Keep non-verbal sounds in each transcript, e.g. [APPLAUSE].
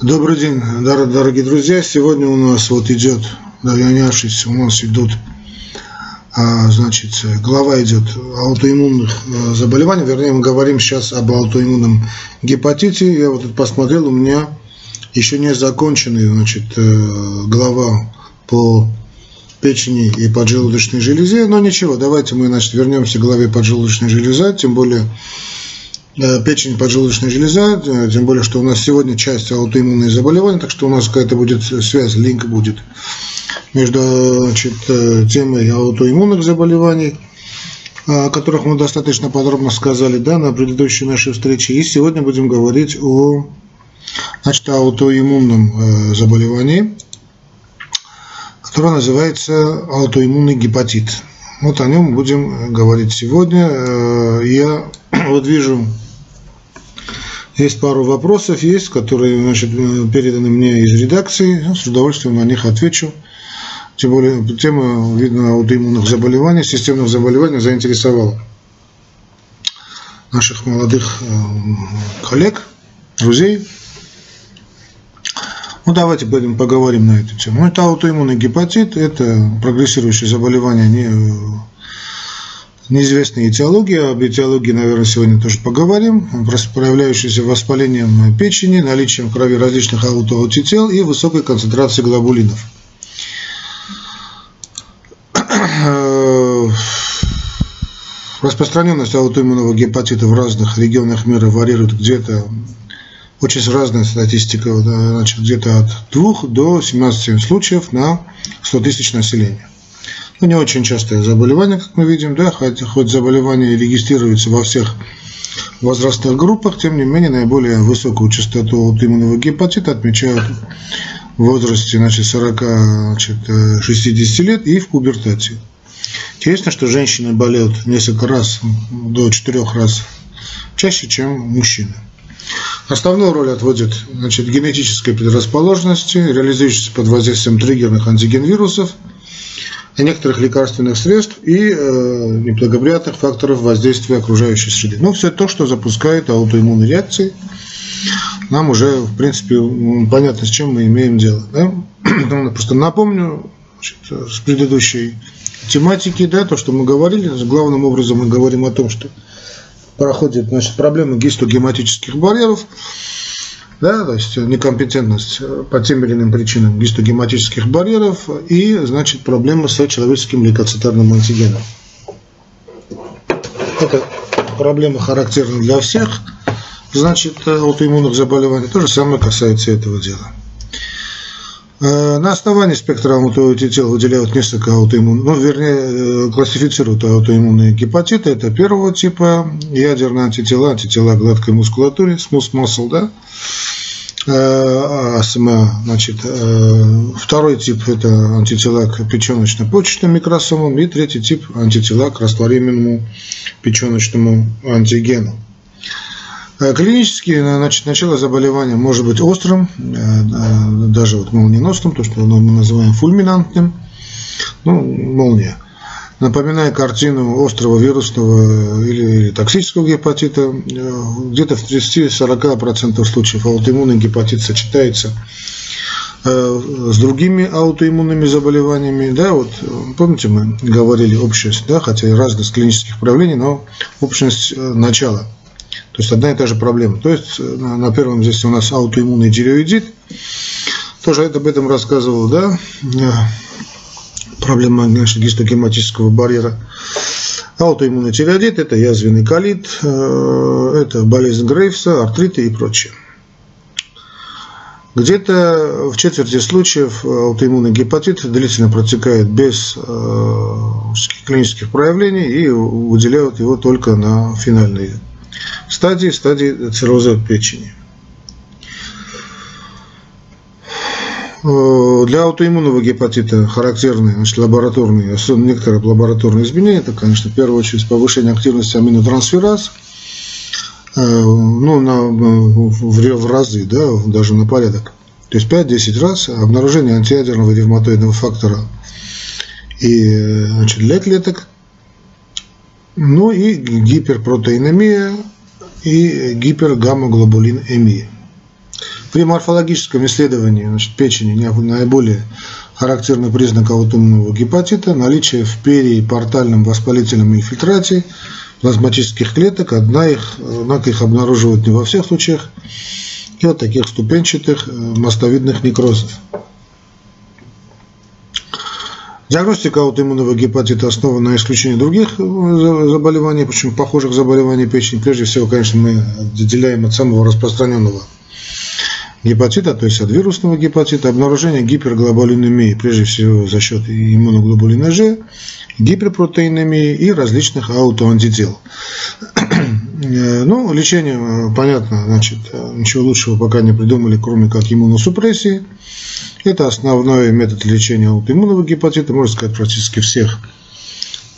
Добрый день, дорогие друзья. Сегодня у нас вот идет, ошибся, у нас идут, а, значит, глава идет аутоиммунных а, заболеваний. Вернее, мы говорим сейчас об аутоиммунном гепатите. Я вот тут посмотрел, у меня еще не законченный, значит, э, глава по печени и поджелудочной железе. Но ничего, давайте мы, значит, вернемся к главе поджелудочной железы, тем более Э, печень, поджелудочная железа, э, тем более, что у нас сегодня часть аутоиммунные заболевания, так что у нас какая-то будет связь, линк будет между значит, э, темой аутоиммунных заболеваний, о которых мы достаточно подробно сказали да, на предыдущей нашей встрече. И сегодня будем говорить о значит, аутоиммунном заболевании, которое называется аутоиммунный гепатит. Вот о нем будем говорить сегодня. Я [CLEARS THROAT] вот вижу есть пару вопросов, есть, которые значит, переданы мне из редакции. С удовольствием на них отвечу. Тем более тема, видно, аутоиммунных заболеваний, системных заболеваний заинтересовала наших молодых э, коллег, друзей. Ну, давайте будем поговорим на эту тему. Ну, это аутоиммунный гепатит, это прогрессирующее заболевание не неизвестная этиология. Об этиологии, наверное, сегодня тоже поговорим. Проявляющийся воспалением печени, наличием в крови различных аутоантител и высокой концентрацией глобулинов. [CLEARS THROAT] Распространенность аутоиммунного гепатита в разных регионах мира варьирует где-то очень разная статистика, значит, где-то от 2 до 17 случаев на 100 тысяч населения. Ну, не очень частое заболевание, как мы видим, да, хоть, хоть заболевание регистрируется во всех возрастных группах, тем не менее наиболее высокую частоту аутоиммунного гепатита отмечают в возрасте значит, 40-60 лет и в пубертате. Интересно, что женщины болеют несколько раз, до 4 раз чаще, чем мужчины. Основную роль отводит значит, генетической предрасположенности, реализующейся под воздействием триггерных антиген-вирусов – некоторых лекарственных средств и э, неблагоприятных факторов воздействия окружающей среды. Ну, все то, что запускает аутоиммунные реакции, нам уже, в принципе, понятно, с чем мы имеем дело. Да? [CLEARS THROAT] Ну, просто напомню значит, с предыдущей тематики, да, то, что мы говорили, главным образом мы говорим о том, что проходит значит, проблема гистогематических барьеров, да, то есть некомпетентность по тем или иным причинам гистогематических барьеров и, значит, проблема с человеческим лейкоцитарным антигеном. Это проблема характерна для всех, значит, аутоиммунных заболеваний. То же самое касается этого дела. Э, на основании спектра аутоантител выделяют несколько аутоиммунных, ну, вернее, э, классифицируют аутоиммунные гепатиты. Это первого типа, ядерные антитела, антитела гладкой мускулатуре, muscle, да, Э, АСМА. Значит, второй тип – это антитела к печеночно-почечным микросомам, и третий тип – антитела к растворимому печеночному антигену. Э, клинически значит, начало заболевания может быть острым, даже вот молниеносным, то, что мы называем фульминантным, ну, молния напоминая картину острого вирусного или, или токсического гепатита, э, где-то в 30-40% случаев аутоиммунный гепатит сочетается э, с другими аутоиммунными заболеваниями, да, вот помните мы говорили общность, да, хотя и разность клинических проявлений, но общность э, начала. То есть одна и та же проблема. То есть на первом здесь у нас аутоиммунный тиреоидит, тоже об этом рассказывал, да, проблема значит, гистогематического барьера. Аутоиммунный тиреоидит – это язвенный колит, э, это болезнь Грейвса, артриты и прочее. Где-то в четверти случаев аутоиммунный гепатит длительно протекает без э, клинических проявлений и выделяют его только на финальной стадии, стадии цирроза печени. Э, для аутоиммунного гепатита характерны значит, лабораторные, особенно некоторые лабораторные изменения. Это, конечно, в первую очередь повышение активности аминотрансфераз, э, ну, на, в, в разы, да, даже на порядок. То есть 5-10 раз обнаружение антиядерного ревматоидного фактора и значит, для клеток, ну и гиперпротеинемия и гипергаммоглобулинемия. При морфологическом исследовании значит, печени наиболее характерный признак аутоиммунного гепатита – наличие в перипортальном воспалительном инфильтрате плазматических клеток, одна их, однако их обнаруживают не во всех случаях, и вот таких ступенчатых э, мостовидных некрозов. Диагностика аутоиммунного гепатита основана на исключении других э, заболеваний, причем похожих заболеваний печени. Прежде всего, конечно, мы отделяем от самого распространенного гепатита, то есть от вирусного гепатита, обнаружение гиперглобулинемии, прежде всего за счет иммуноглобулина G, гиперпротеинемии и различных аутоантител. Э, ну, лечение, э, понятно, значит, ничего лучшего пока не придумали, кроме как иммуносупрессии. Это основной метод лечения аутоиммунного гепатита, можно сказать, практически всех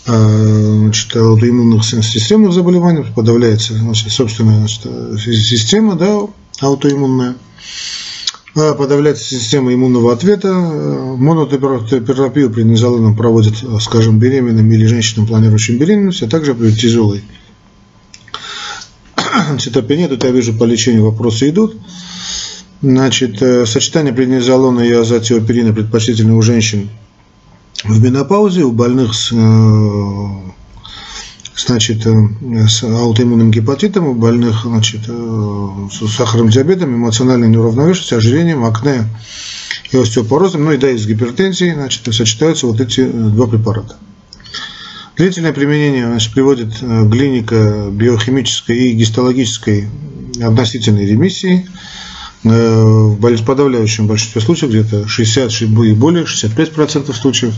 э, значит, аутоиммунных системных заболеваний, подавляется значит, собственная значит, система да, аутоиммунная, э, подавляется система иммунного ответа. Э, монотерапию при низолоном проводят, скажем, беременным или женщинам, планирующим беременность, а также при тяжелой [CLEARS THROAT] цитопении. Тут я вижу по лечению вопросы идут. Значит, э, сочетание преднизолона и азотиоперина предпочтительно у женщин в менопаузе, у больных с, э, значит, э, с аутоиммунным гепатитом, у больных значит, с сахарным диабетом, эмоциональной неуравновешенностью, ожирением, акне и остеопорозом, ну и да, и с гипертензией, значит, сочетаются вот эти два препарата. Длительное применение значит, приводит к клинике биохимической и гистологической относительной ремиссии – Э, в подавляющем большинстве случаев, где-то 60 и более, 65% случаев.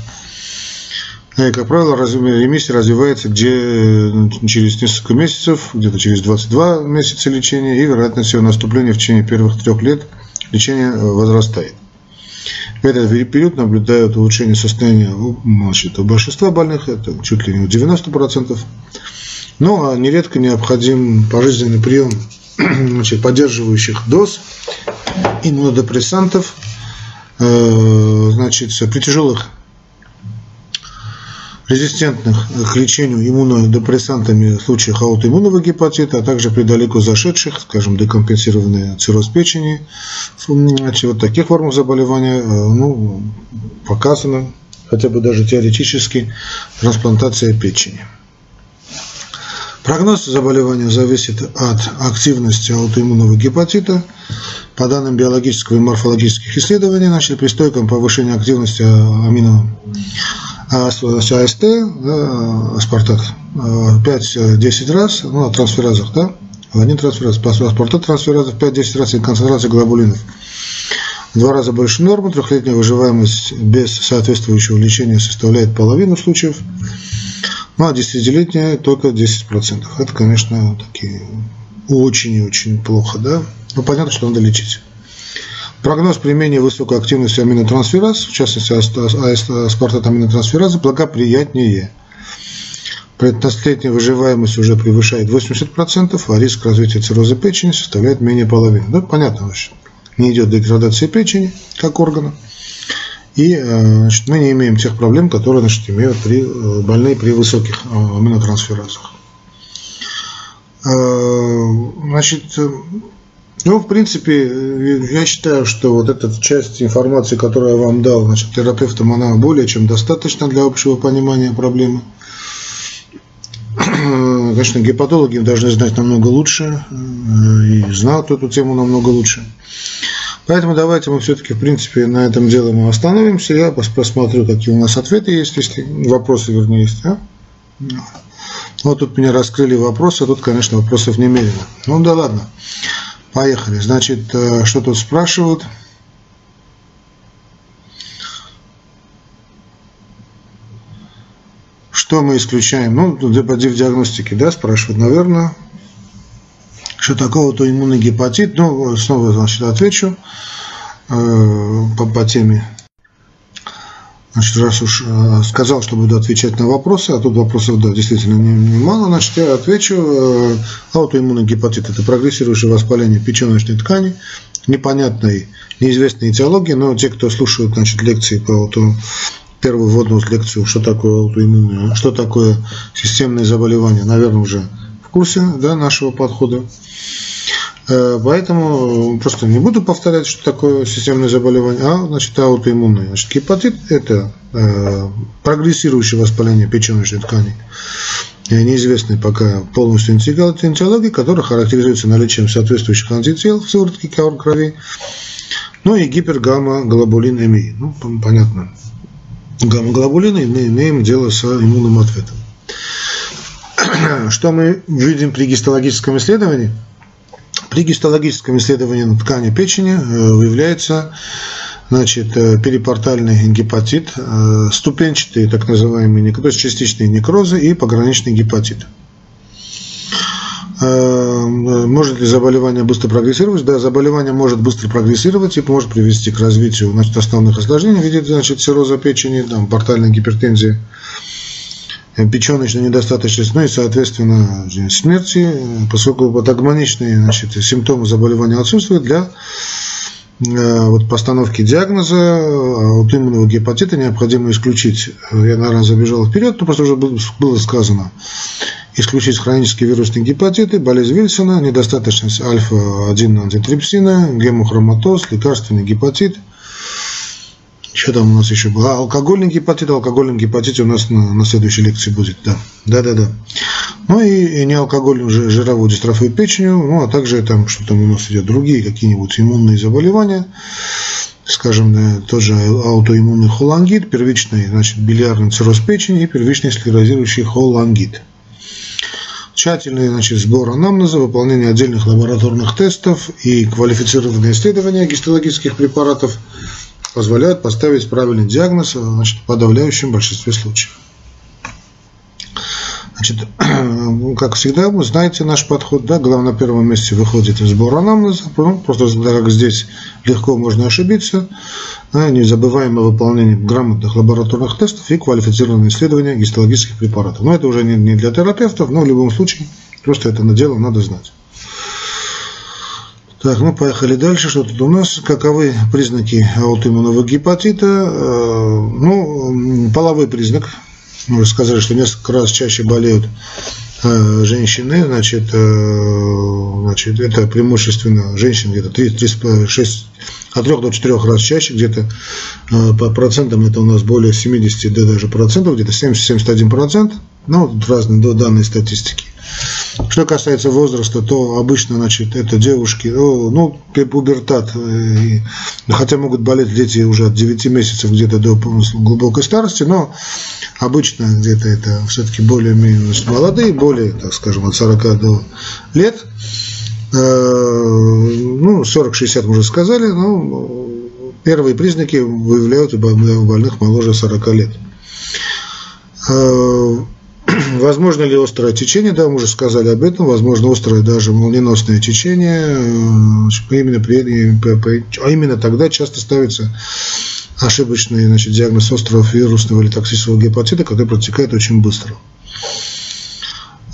И, э, как правило, ремиссия развивается где э, через несколько месяцев, где-то через 22 месяца лечения, и вероятность его наступления в течение первых трех лет лечения возрастает. В этот период наблюдают улучшение состояния значит, у большинства больных, это чуть ли не 90%. Ну, а нередко необходим пожизненный прием [CLEARS THROAT] значит, поддерживающих доз иммунодепрессантов, э, значит, при тяжелых резистентных к лечению иммунодепрессантами в случаях аутоиммунного гепатита, а также при далеко зашедших, скажем, декомпенсированный цирроз печени, вот таких формах заболевания э, ну, показано, хотя бы даже теоретически, трансплантация печени. Прогноз заболевания зависит от активности аутоиммунного гепатита. По данным биологического и морфологических исследований, значит, при стойком повышении активности амино АСТ, да, аспартат, 5-10 раз, ну, на трансферазах, да, один трансфераз, аспартат трансферазов 5-10 раз и концентрация глобулинов. Два раза больше нормы, трехлетняя выживаемость без соответствующего лечения составляет половину случаев. Ну, а десятилетняя только 10%. Это, конечно, такие очень и очень плохо, да? Ну, понятно, что надо лечить. Прогноз при менее высокой активности аминотрансфераз, в частности аспартат аминотрансферазы, благоприятнее. При 15-летней выживаемость уже превышает 80%, а риск развития цирроза печени составляет менее половины. Да, понятно вообще. Не идет деградация печени как органа. И э, значит, мы не имеем тех проблем, которые значит, имеют при, э, больные при высоких э, аминотрансферазах. Значит, ну, в принципе, я считаю, что вот эта часть информации, которую я вам дал, значит, терапевтам, она более чем достаточна для общего понимания проблемы. [CLEARS THROAT] Конечно, гепатологи должны знать намного лучше и знают эту тему намного лучше. Поэтому давайте мы все-таки, в принципе, на этом деле мы остановимся. Я посмотрю, какие у нас ответы есть, если вопросы, вернее, есть. А? Вот тут меня раскрыли вопросы, тут, конечно, вопросов немерено. Ну да ладно. Поехали. Значит, э, что тут спрашивают? Что мы исключаем? Ну, в диагностике, да, спрашивают, наверное что такое аутоиммунный гепатит. Ну, снова, значит, отвечу э, по, по теме. Значит, раз уж э, сказал, что буду отвечать на вопросы, а тут вопросов, да, действительно немало, не значит, я отвечу. Э, аутоиммунный гепатит – это прогрессирующее воспаление печеночной ткани, непонятной, неизвестной этиологии, но те, кто слушают, значит, лекции по ауту, первую вводную лекцию, что такое аутоиммунное, что такое системные заболевания, наверное, уже в курсе да, нашего подхода. Э, поэтому просто не буду повторять, что такое системное заболевание, а значит аутоиммунное. Значит, гепатит – это э, прогрессирующее воспаление печеночной ткани, э, неизвестный пока полностью энциологии, который характеризуется наличием соответствующих антител в сыворотке крови, ну и гипергамма-глобулинемии. Ну, понятно. Гамма-глобулины мы имеем дело с иммунным ответом. [CLEARS THROAT] Что мы видим при гистологическом исследовании – при гистологическом исследовании ткани печени э, выявляется значит, э, перипортальный гепатит, э, ступенчатые так называемые, то есть частичные некрозы и пограничный гепатит. Может ли заболевание быстро прогрессировать? Да, заболевание может быстро прогрессировать и может привести к развитию значит, основных осложнений в виде значит, цирроза печени, там, портальной гипертензии, печеночной недостаточности, ну и, соответственно, смерти, поскольку патогноничные значит, симптомы заболевания отсутствуют для э, вот постановки диагноза аутоиммунного гепатита необходимо исключить, я, наверное, забежал вперед, но просто уже было сказано, исключить хронические вирусные гепатиты, болезнь Вильсона, недостаточность альфа-1 антитрипсина, гемохроматоз, лекарственный гепатит – что там у нас еще было? А, алкогольный гепатит. Алкогольный гепатит у нас на, на следующей лекции будет. Да, да, да. да. Ну и, и неалкогольную жировую дистрофию печенью, ну а также там, что там у нас идет, другие какие-нибудь иммунные заболевания, скажем, да, тоже аутоиммунный холангит, первичный, значит, билиарный цирроз печени и первичный склерозирующий холангит. Тщательный значит, сбор анамнеза, выполнение отдельных лабораторных тестов и квалифицированные исследования гистологических препаратов – позволяют поставить правильный диагноз значит, в подавляющем большинстве случаев. Значит, [CLEARS THROAT] как всегда, вы знаете наш подход, да, главное на первом месте выходит сбор анамнеза, ну, просто как здесь легко можно ошибиться, да, не забываем о выполнении грамотных лабораторных тестов и квалифицированных исследований гистологических препаратов. Но это уже не, не для терапевтов, но в любом случае просто это дело надо знать. Так, ну поехали дальше. Что тут у нас? Каковы признаки аутоиммунного гепатита? Э, ну, половой признак. Мы сказали, что несколько раз чаще болеют э, женщины, значит, э, значит, это преимущественно женщины где-то 3, 3, 6, от 3 до 4 раз чаще, где-то по процентам это у нас более 70 да, даже процентов, где-то 70-71 процент, ну, разные данные статистики. Что касается возраста, то обычно, значит, это девушки, ну, пубертат, э, хотя могут болеть дети уже от 9 месяцев где-то до глубокой старости, но обычно где-то это все-таки более-менее молодые, более, так скажем, от 40 до лет, э, ну, 40-60 мы уже сказали, но первые признаки выявляют у больных моложе 40 лет. [CLEARS THROAT] Возможно ли острое течение? Да, мы уже сказали об этом. Возможно, острое даже молниеносное течение. Э, именно, при, а именно тогда часто ставится ошибочный значит, диагноз острого вирусного или токсического гепатита, который протекает очень быстро.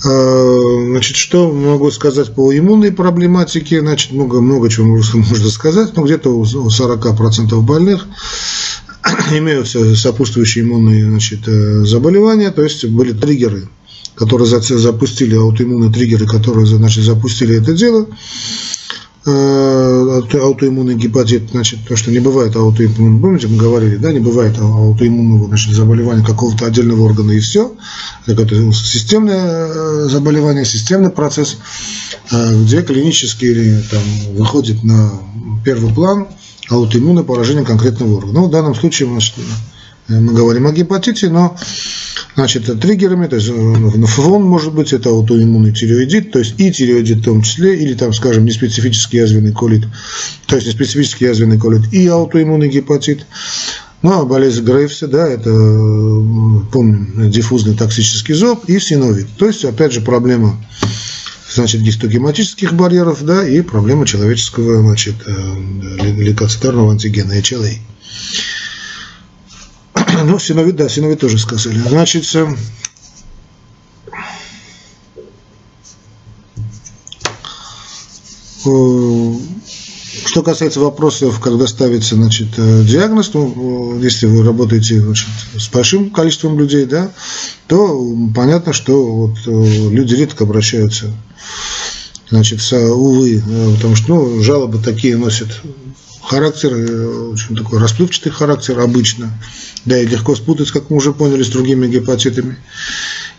Э, значит, что могу сказать по иммунной проблематике? Значит, много, много чего можно [LAUGHS] сказать, но где-то у 40% больных [CLEARS THROAT] имеются сопутствующие иммунные значит, э, заболевания, то есть были триггеры, которые запустили, аутоиммунные триггеры, которые значит, запустили это дело. Э, аутоиммунный гепатит, значит, то, что не бывает аутоиммунного, помните, мы говорили, да, не бывает аутоиммунного значит, заболевания какого-то отдельного органа и все. Это системное э, заболевание, системный процесс, где клинически там, выходит на первый план аутоиммунное поражение конкретного органа. Ну, в данном случае мы, мы говорим о гепатите, но значит, триггерами, то есть э, фон может быть, это аутоиммунный тиреоидит, то есть и тиреоидит в том числе, или там, скажем, неспецифический язвенный колит, то есть неспецифический язвенный колит и аутоиммунный гепатит. Ну, а болезнь Грейвса, да, это, помним, диффузный токсический зоб и синовит. То есть, опять же, проблема значит, гистогематических барьеров, да, и проблема человеческого, значит, э, лейкоцитарного антигена, HLA. Ну, синовид, да, синовид тоже сказали. Значит, э, что касается вопросов, когда ставится значит, э, диагноз, ну, если вы работаете значит, с большим количеством людей, да, то понятно, что вот, люди редко обращаются Значит, увы, потому что ну, жалобы такие носят характер, очень такой расплывчатый характер обычно, да и легко спутать, как мы уже поняли, с другими гепатитами.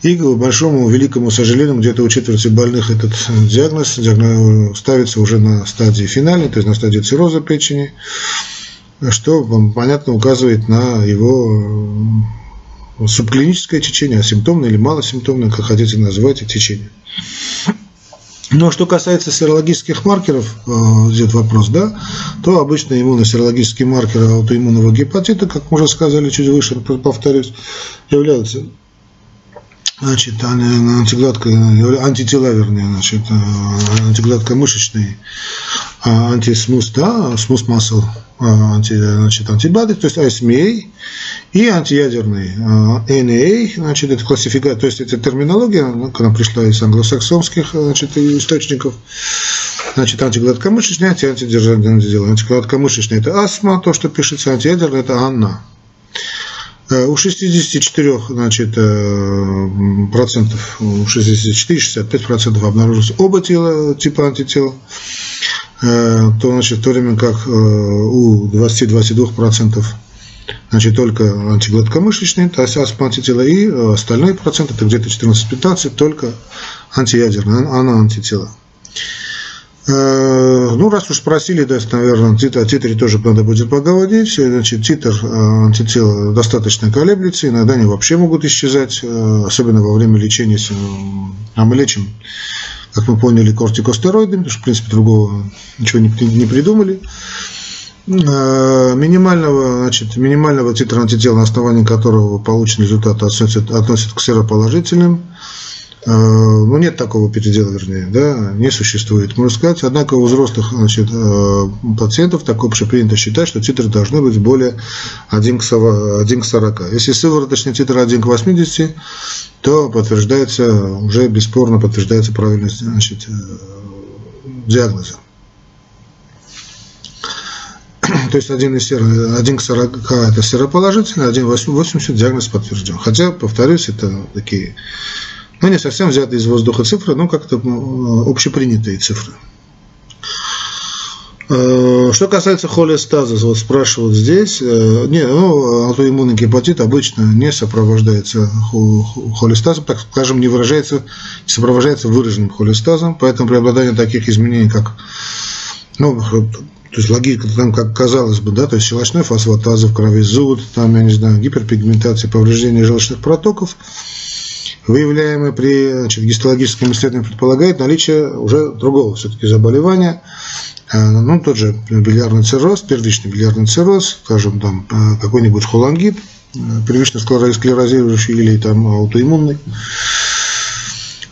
И, к большому, великому сожалению, где-то у четверти больных этот диагноз, диагноз ставится уже на стадии финальной, то есть на стадии цирроза печени, что, понятно, указывает на его субклиническое течение, асимптомное или малосимптомное, как хотите назвать, течение. Но что касается серологических маркеров, э, идет вопрос, да, то обычно иммуносерологические маркеры аутоиммунного гепатита, как мы уже сказали чуть выше, повторюсь, являются значит, антигладко, антитела, вернее, значит, э, антигладкомышечные, а антисмус, да, смус масл, а, анти, значит, антибиотик, то есть ASMA, и антиядерный NA, а, значит, это классификация, то есть это терминология, ну, когда пришла из англосаксонских значит, источников, значит, антигладкомышечный, антидел. Антигладкомышечный – это астма, то, что пишется, антиядерный – это анна. Э, у 64 значит, э, процентов, у 64-65 процентов обнаружилось оба тела, типа антитела, э, то, значит, в то время как у 20-22 процентов значит, только антигладкомышечные, то есть астма антитела, и остальные проценты, это где-то 14-15, только антиядерные, она антитела. Э, ну, раз уж спросили, да, наверное, о титре тоже надо будет поговорить. Значит, титр э, антитела достаточно колеблется, иногда они вообще могут исчезать, э, особенно во время лечения. А мы лечим, как мы поняли, кортикостероидами, потому что, в принципе, другого ничего не, не придумали. Минимального, значит, минимального титра антитела, на основании которого получен результат, относят, относят к сероположительным. Э, ну, нет такого передела, вернее, да, не существует, можно сказать. Однако у взрослых значит, э, пациентов так общепринято считать, что титры должны быть более 1 к 40. Если сывороточный титр 1 к 80, то подтверждается, уже бесспорно подтверждается правильность значит, э, диагноза. [CLEARS THROAT] То есть 1, из сера, 1 к 40 это сероположительный, 1 к 80 диагноз подтвержден. Хотя, повторюсь, это такие ну, не совсем взятые из воздуха цифры, но как-то ну, общепринятые цифры. Э, что касается холестаза, вот спрашивают здесь, э, не, ну, аутоиммунный гепатит обычно не сопровождается холестазом, так скажем, не выражается, не сопровождается выраженным холестазом, поэтому преобладание таких изменений, как, ну, то есть логика, там, как казалось бы, да, то есть щелочной фосфатаза в крови, зуд, там, я не знаю, гиперпигментация, повреждение желчных протоков – выявляемые при значит, гистологическом исследовании, предполагает наличие уже другого все-таки заболевания, э, ну, тот же билиарный цирроз, первичный билиарный цирроз, скажем, там, э, какой-нибудь холангит, э, первично склерозирующий или там аутоиммунный.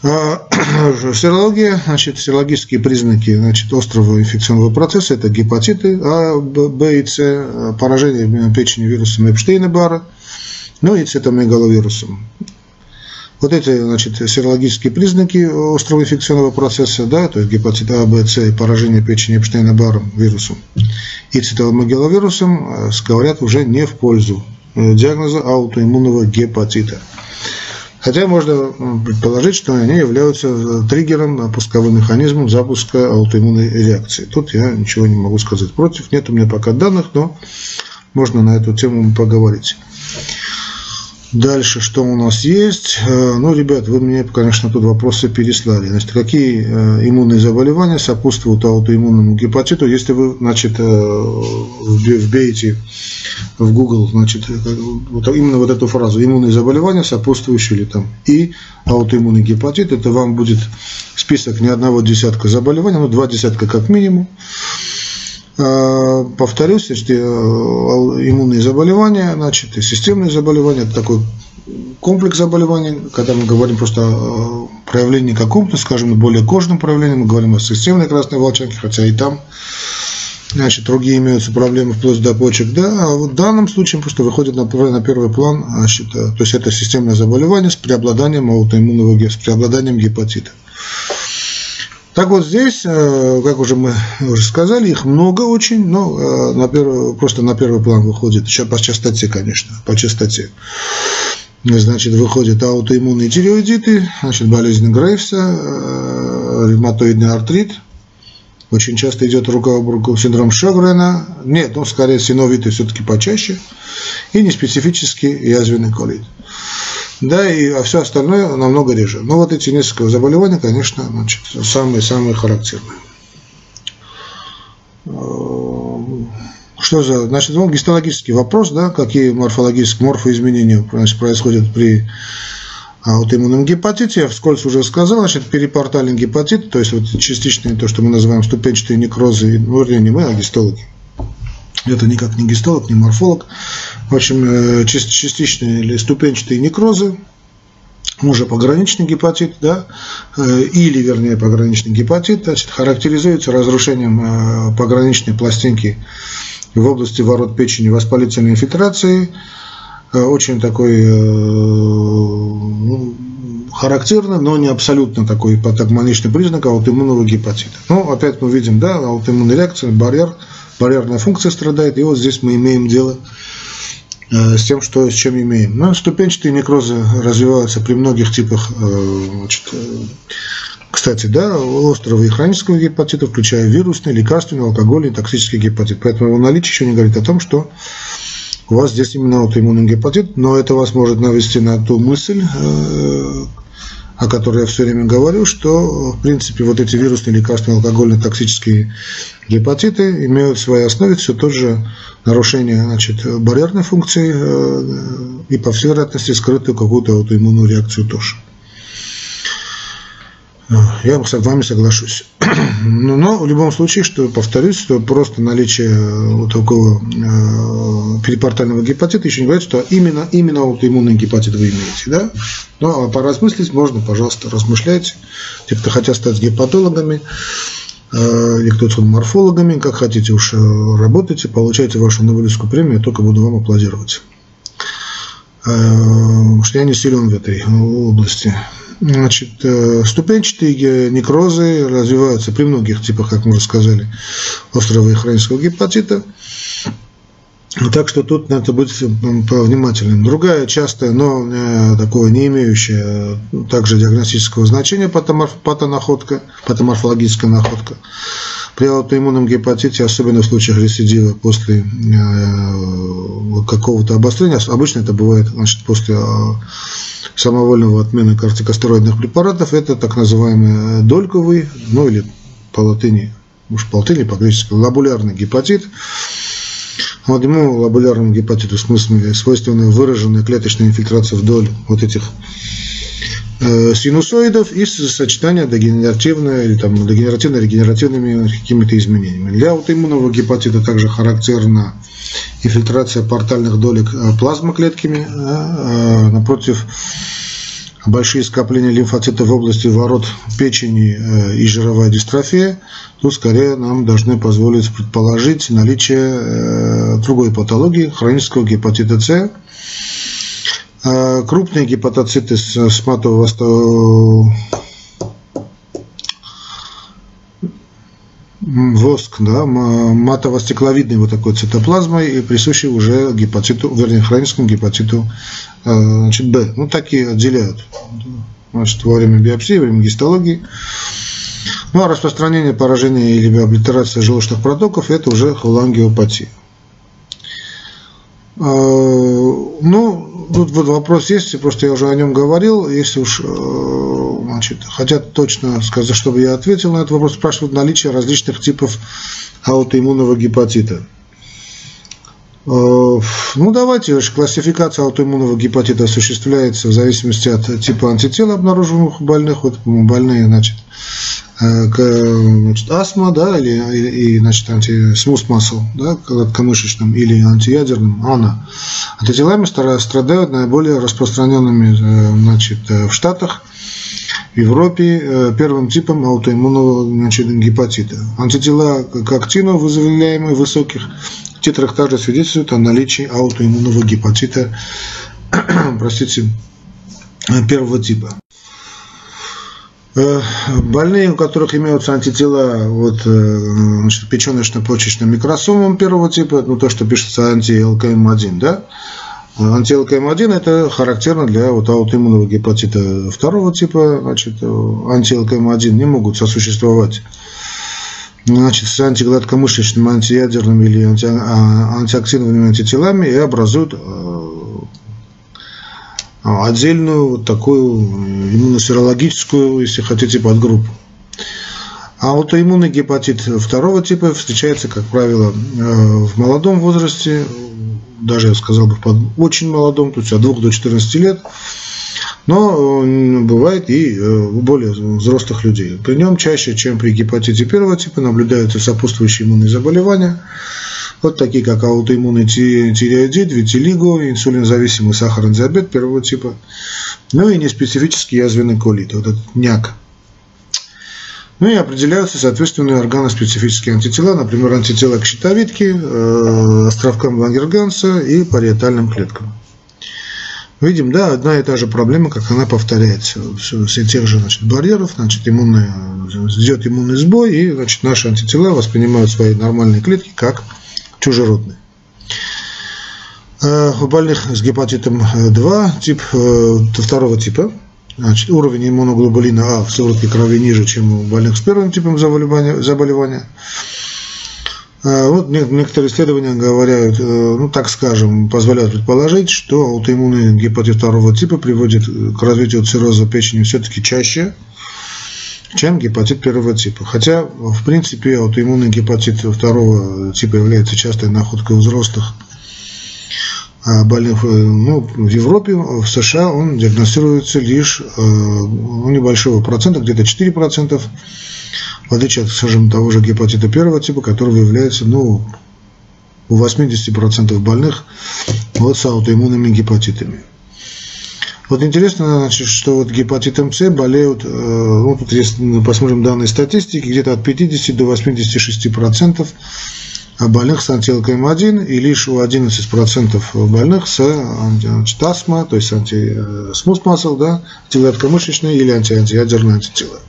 А, [CLEARS THROAT] серология, значит, серологические признаки значит, острого инфекционного процесса – это гепатиты А, Б и С, поражение печени вирусом Эпштейна-Бара, ну и цитомегаловирусом. Вот эти значит, серологические признаки острого инфекционного процесса, да, то есть гепатит А, Б, С и поражение печени Эпштейна-Баром вирусом и цитомегаловирусом, э, говорят уже не в пользу э, диагноза аутоиммунного гепатита. Хотя можно предположить, что они являются э, триггером, пусковым механизмом запуска аутоиммунной реакции. Тут я ничего не могу сказать против. Нет у меня пока данных, но можно на эту тему поговорить. Дальше, что у нас есть? Э, ну, ребят, вы мне, конечно, тут вопросы переслали. Значит, какие э, иммунные заболевания сопутствуют аутоиммунному гепатиту? Если вы, значит, э, вбейте в Google, значит, вот именно вот эту фразу «иммунные заболевания, сопутствующие или там и аутоиммунный гепатит», это вам будет список не одного десятка заболеваний, но два десятка как минимум. А, повторюсь, если э, иммунные заболевания, значит, и системные заболевания, это такой комплекс заболеваний, когда мы говорим просто о проявлении каком-то, скажем, более кожном проявлении, мы говорим о системной красной волчанке, хотя и там значит, другие имеются проблемы вплоть до почек, да, а вот в данном случае просто выходит на, на первый план, значит, э, то есть это системное заболевание с преобладанием аутоиммунного, с преобладанием гепатита. Так вот здесь, э, как уже мы уже сказали, их много очень, но э, на первый, просто на первый план выходит, еще по частоте, конечно, по частоте. Значит, выходят аутоиммунные тиреоидиты, значит, болезнь Грейвса, э, ревматоидный артрит, очень часто идет рука об руку синдром Шогрена. Нет, ну, скорее синовитый все-таки почаще. И неспецифический язвенный колит. Да, и а все остальное намного реже. Но вот эти несколько заболеваний, конечно, значит, самые-самые характерные. Что за, значит, ну, гистологический вопрос, да, какие морфологические морфоизменения значит, происходят при аутоиммунном гепатите. Я вскользь уже сказал, значит, перипортальный гепатит, то есть вот частичные, то, что мы называем ступенчатые некрозы, ну, вернее, не мы, а гистологи. Это никак не гистолог, не морфолог. В общем, э, частичные или ступенчатые некрозы, уже пограничный гепатит, да, э, или, вернее, пограничный гепатит, значит, характеризуется разрушением э, пограничной пластинки в области ворот печени воспалительной инфильтрации, очень такой ну, характерный, но не абсолютно такой патогноничный признак аутоиммунного гепатита. Ну, опять мы видим, да, аутоиммунная реакция, барьер, барьерная функция страдает, и вот здесь мы имеем дело э, с тем, что, с чем имеем. Ну, ступенчатые некрозы развиваются при многих типах, значит, кстати, да, острого и хронического гепатита, включая вирусный, лекарственный, алкогольный, токсический гепатит. Поэтому его наличие еще не говорит о том, что у вас здесь именно аутоиммунный гепатит, но это вас может навести на ту мысль, э, о которой я все время говорю, что, в принципе, вот эти вирусные, лекарственные, алкогольные, токсические гепатиты имеют в своей основе все тот же нарушение значит, барьерной функции э, и, по всей вероятности, скрытую какую-то аутоиммунную реакцию тоже. Я с вами соглашусь. [CLEARS THROAT] Но, но в любом случае, что повторюсь, что просто наличие э, вот такого э, перипортального гепатита еще не говорит, что именно, именно аутоиммунный гепатит вы имеете. Да? Но а поразмыслить можно, пожалуйста, размышляйте. Те, кто хотят стать гепатологами, э, или кто-то морфологами, как хотите уж э, работайте, получайте вашу Нобелевскую премию, я только буду вам аплодировать. Что я не силен в этой области. Значит, э, ступенчатые некрозы развиваются при многих типах, как мы уже сказали, острого и хронического гепатита. Так что тут надо быть внимательным. Другая частая, но э, такое не имеющая также диагностического значения патонаходка, патоморфологическая находка. При аутоиммунном гепатите, особенно в случаях рецидива после э, какого-то обострения, обычно это бывает значит, после э, самовольного отмены кортикостероидных препаратов, это так называемый дольковый, ну или по латыни, уж по латыни, по-гречески, лабулярный гепатит. Вот ему лабулярному гепатиту свойственна выраженная клеточная инфильтрация вдоль вот этих э, синусоидов и сочетание дегенеративное или там дегенеративно-регенеративными какими-то изменениями. Для аутоиммунного гепатита также характерна инфильтрация портальных долек э, плазмоклетками, э, напротив большие скопления лимфоцитов в области ворот печени э, и жировая дистрофия, то скорее нам должны позволить предположить наличие другой патологии, хронического гепатита С. Крупные гепатоциты с матово воск, да, матово-стекловидной вот такой цитоплазмой и присущий уже гепатиту, вернее, хроническому гепатиту э, значит, Б. Ну, такие отделяют значит, во время биопсии, во время гистологии. Ну, а распространение поражения или облитерация желчных протоков – это уже холангиопатия. Э, ну, тут вот вопрос есть, просто я уже о нем говорил, если уж э, значит, хотят точно сказать, чтобы я ответил на этот вопрос, спрашивают наличие различных типов аутоиммунного гепатита. Э, ну, давайте, классификация аутоиммунного гепатита осуществляется в зависимости от типа антител, обнаруживаемых у больных. Вот больные, значит, значит, астма, да, или, и, значит, анти, смус масл, да, короткомышечным, или антиядерным, АНА. Антителами страдают наиболее распространенными, э, значит, э, в Штатах, в Европе первым типом аутоиммунного значит, гепатита. Антитела к актину, выявляемые в высоких титрах, также свидетельствуют о наличии аутоиммунного гепатита, [CLEARS THROAT] простите, первого типа. Э, больные, у которых имеются антитела вот, э, печеночно-почечным микросомам первого типа, ну то, что пишется анти-ЛКМ1, да, Анти-ЛКМ1 это характерно для вот аутоиммунного гепатита второго типа. Значит, анти-ЛКМ1 не могут сосуществовать значит, с антигладкомышечным, антиядерным или анти, а, антиоксиновыми антителами и образуют э, отдельную вот такую иммуносерологическую, если хотите, подгруппу. А аутоиммунный гепатит второго типа встречается, как правило, э, в молодом возрасте, даже я сказал бы под очень молодом, то есть от 2 до 14 лет, но бывает и э, у более взрослых людей. При нем чаще, чем при гепатите первого типа, наблюдаются сопутствующие иммунные заболевания, вот такие как аутоиммунный тиреоидит, витилиго, инсулинозависимый сахарный диабет первого типа, ну и неспецифический язвенный колит, вот этот няк. Ну и определяются соответственные органоспецифические антитела, например, антитела к щитовидке, э, островкам Лангерганса и париетальным клеткам. Видим, да, одна и та же проблема, как она повторяется. Все тех же значит, барьеров, значит, иммунный, идет иммунный сбой, и значит, наши антитела воспринимают свои нормальные клетки как чужеродные. Э, у больных с гепатитом 2, тип, э, второго типа, Значит, уровень иммуноглобулина А в сыворотке крови ниже, чем у больных с первым типом заболевания. заболевания. Вот некоторые исследования говорят, э, ну так скажем, позволяют предположить, что аутоиммунный гепатит второго типа приводит к развитию цирроза печени все-таки чаще, чем гепатит первого типа. Хотя, в принципе, аутоиммунный гепатит второго типа является частой находкой у взрослых а больных ну, в Европе, в США он диагностируется лишь э, у небольшого процента, где-то 4%, в отличие от, скажем, того же гепатита первого типа, который выявляется ну, у 80% больных вот, с аутоиммунными гепатитами. Вот интересно, значит, что вот гепатитом С болеют, э, ну, тут если посмотрим данные статистики, где-то от 50 до 86 процентов больных с антилокм-1 и лишь у 11% больных с значит, астма, то есть антисмус масл, да, антигладкомышечные или антиядерные антитела.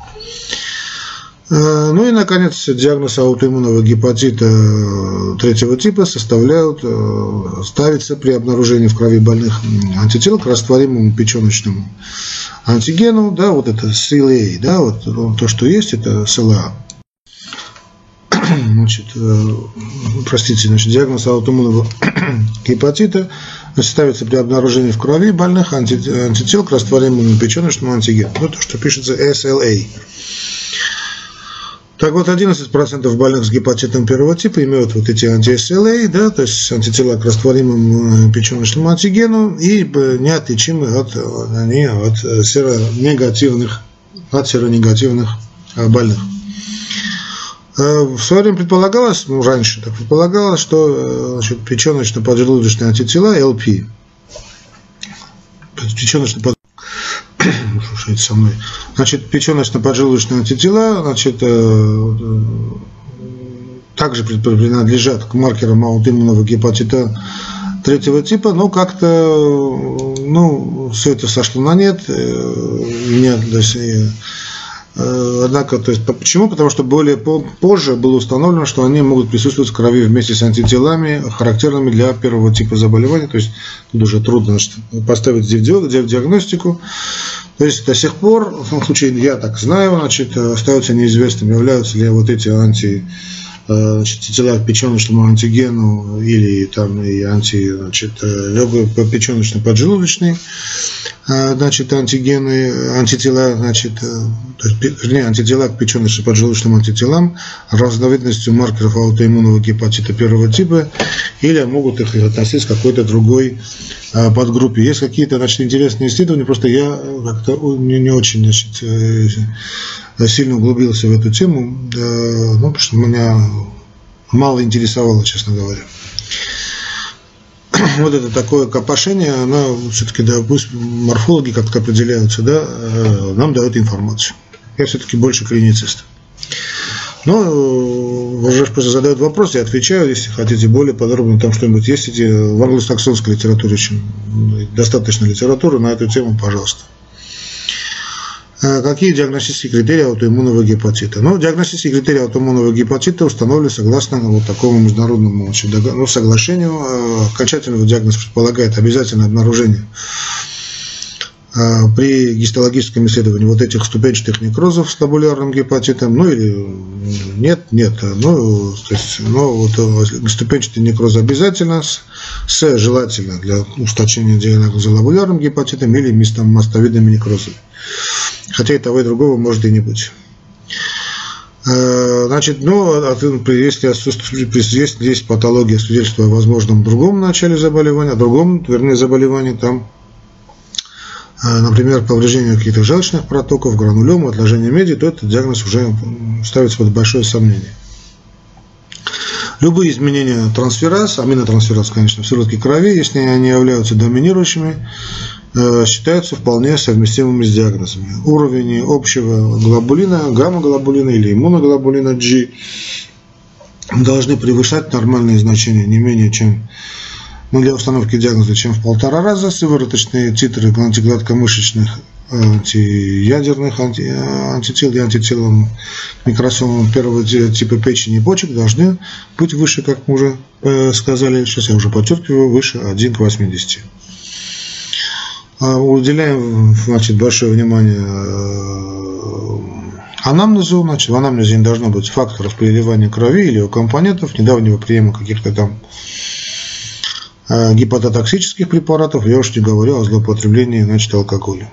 Э, ну и, наконец, диагноз аутоиммунного гепатита э, третьего типа составляют, э, ставится при обнаружении в крови больных антител к растворимому печеночному антигену, да, вот это CLA, да, вот то, что есть, это CLA значит, э, простите, значит, диагноз аутоиммунного [COUGHS] гепатита ставится при обнаружении в крови больных антител к растворимому печеночному антигену. Ну, то, что пишется SLA. Так вот, 11% больных с гепатитом первого типа имеют вот эти анти-SLA, да, то есть антитела к растворимому э, печеночному антигену и неотличимы от, они от серонегативных, от серонегативных э, больных. Э, в свое время предполагалось, ну раньше так предполагалось, что э, печеночно-поджелудочные антитела ЛП, слушайте со мной, значит, печеночно-поджелудочные антитела, значит, э, также принадлежат к маркерам аутоиммунного гепатита третьего типа, но как-то, ну, все это сошло на нет, нет, то есть, Э, однако, то есть, почему? Потому что более позже было установлено, что они могут присутствовать в крови вместе с антителами, характерными для первого типа заболевания. То есть, тут уже трудно значит, поставить диагностику. То есть, до сих пор, в том случае, я так знаю, значит, остается неизвестным, являются ли вот эти анти Э, значит, тела печеночному антигену или там и анти, значит, э, печеночно-поджелудочный, э, значит, антигены, антитела, значит, то есть, вернее, антитела к печеночно-поджелудочным антителам разновидностью маркеров аутоиммунного гепатита первого типа, или могут их относить к какой-то другой подгруппе. Есть какие-то, значит, интересные исследования, просто я как-то не, не очень, значит, сильно углубился в эту тему, ну, потому что меня мало интересовало, честно говоря. [CLEARS THROAT] Вот это такое копошение, она все-таки, да, пусть морфологи как-то определяются, да, э, нам дают информацию. Я все-таки больше клиницист. Но э, уже просто задают вопрос, я отвечаю, если хотите более подробно там что-нибудь есть. В англосаксонской литературе очень достаточно литературы на эту тему, пожалуйста. Какие диагностические критерии аутоиммунного гепатита? Ну, диагностические критерии аутоиммунного гепатита установлены согласно вот такому международному ну, соглашению. Окончательный диагноз предполагает обязательное обнаружение а, при гистологическом исследовании вот этих ступенчатых некрозов с лабулярным гепатитом, ну или нет, нет, ну, то есть, ну вот э, ступенчатый некроз обязательно, с, с желательно для устойчения диагноза лабулярным гепатитом или мастовидными некрозами. Хотя и того, и другого может и не быть. Э, значит, а если если есть патология, свидетельство о возможном другом начале заболевания, другом, вернее, заболевании, там а, например, повреждение каких-то желчных протоков, гранулема, отложение меди, то этот диагноз уже ставится под большое сомнение. Любые изменения трансфераз, аминотрансфераз, конечно, в сыворотке крови, если они являются доминирующими, э, считаются вполне совместимыми с диагнозами. Уровень общего глобулина, гамма-глобулина или иммуноглобулина G должны превышать нормальные значения не менее чем но для установки диагноза чем в полтора раза сывороточные титры антигладкомышечных антиядерных анти, антител и антителом микросомам первого типа печени и почек должны быть выше, как мы уже э, сказали, сейчас я уже подчеркиваю, выше 1 к 80. А уделяем значит, большое внимание э, анамнезу, значит, в анамнезе не должно быть факторов переливания крови или компонентов, недавнего приема каких-то там Э, гепатотоксических препаратов, я уж не говорю о злоупотреблении значит, алкоголя.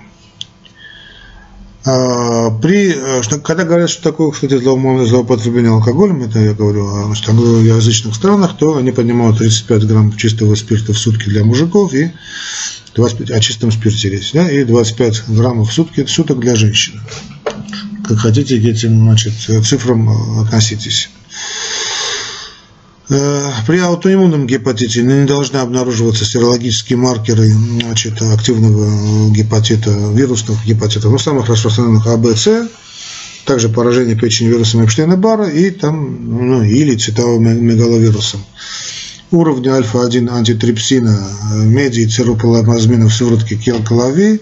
А, при, э, когда говорят, что такое, кстати, злоупотребление алкоголем, это я говорю о значит, англоязычных странах, то они поднимают 35 грамм чистого спирта в сутки для мужиков и 25, о чистом спирте речь, да, и 25 граммов в сутки, суток для женщин. Как хотите к этим значит, цифрам э, относитесь. Э, при аутоиммунном гепатите не должны обнаруживаться серологические маркеры значит, активного гепатита, вирусных гепатитов, ну, самых распространенных А, Б, С, также поражение печени вирусом Эпштейна-Барра и там, ну, или цветовым мегаловирусом. Уровни альфа-1 антитрипсина, меди и циррополамазмина в сыворотке келколови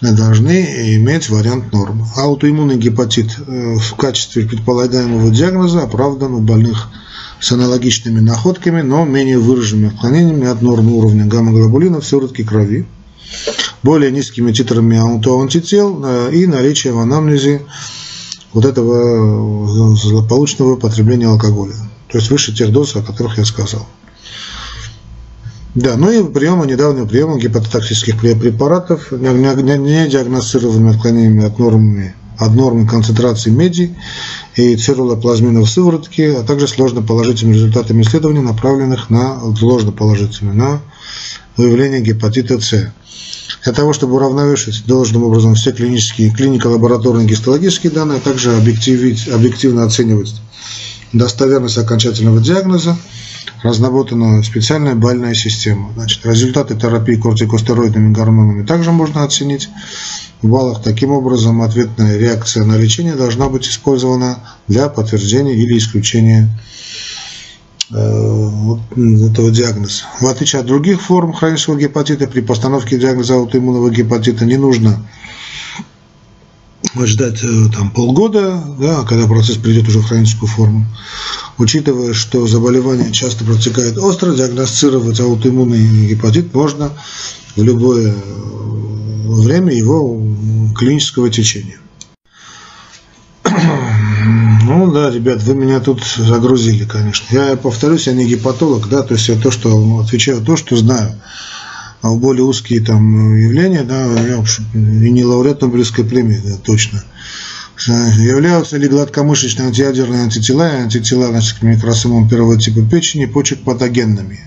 должны иметь вариант нормы. Аутоиммунный гепатит э, в качестве предполагаемого диагноза оправдан у больных с аналогичными находками, но менее выраженными отклонениями от нормы уровня гамма-глобулина в сыворотке крови, более низкими титрами аутоантител э, и наличие в анамнезе вот этого злополучного потребления алкоголя. То есть выше тех доз, о которых я сказал. Да, ну и приема, недавнего приема гепатотоксических препаратов, не, диагностированными отклонениями от нормы от нормы концентрации меди и цирулоплазмина в сыворотке, а также сложноположительными результатами исследований, направленных на сложноположительными на выявление гепатита С. Для того, чтобы уравновешивать должным образом все клинические, клинико-лабораторные гистологические данные, а также объективно оценивать достоверность окончательного диагноза, разработана специальная бальная система. Значит, результаты терапии кортикостероидными гормонами также можно оценить в баллах. Таким образом, ответная реакция на лечение должна быть использована для подтверждения или исключения э, этого диагноза. В отличие от других форм хронического гепатита, при постановке диагноза аутоиммунного гепатита не нужно ждать э, там, полгода, да, когда процесс придет уже в хроническую форму. Учитывая, что заболевание часто протекает остро, диагностировать аутоиммунный гепатит можно в любое время его клинического течения. [CLEARS THROAT] Ну да, ребят, вы меня тут загрузили, конечно. Я повторюсь, я не гепатолог, да, то есть я то, что отвечаю то, что знаю. А в более узкие там явления, да, я и не лауреат Нобелевской премии, да, точно. Являются ли гладкомышечные антиядерные антитела и антитела значит, к микросомам первого типа печени почек патогенными?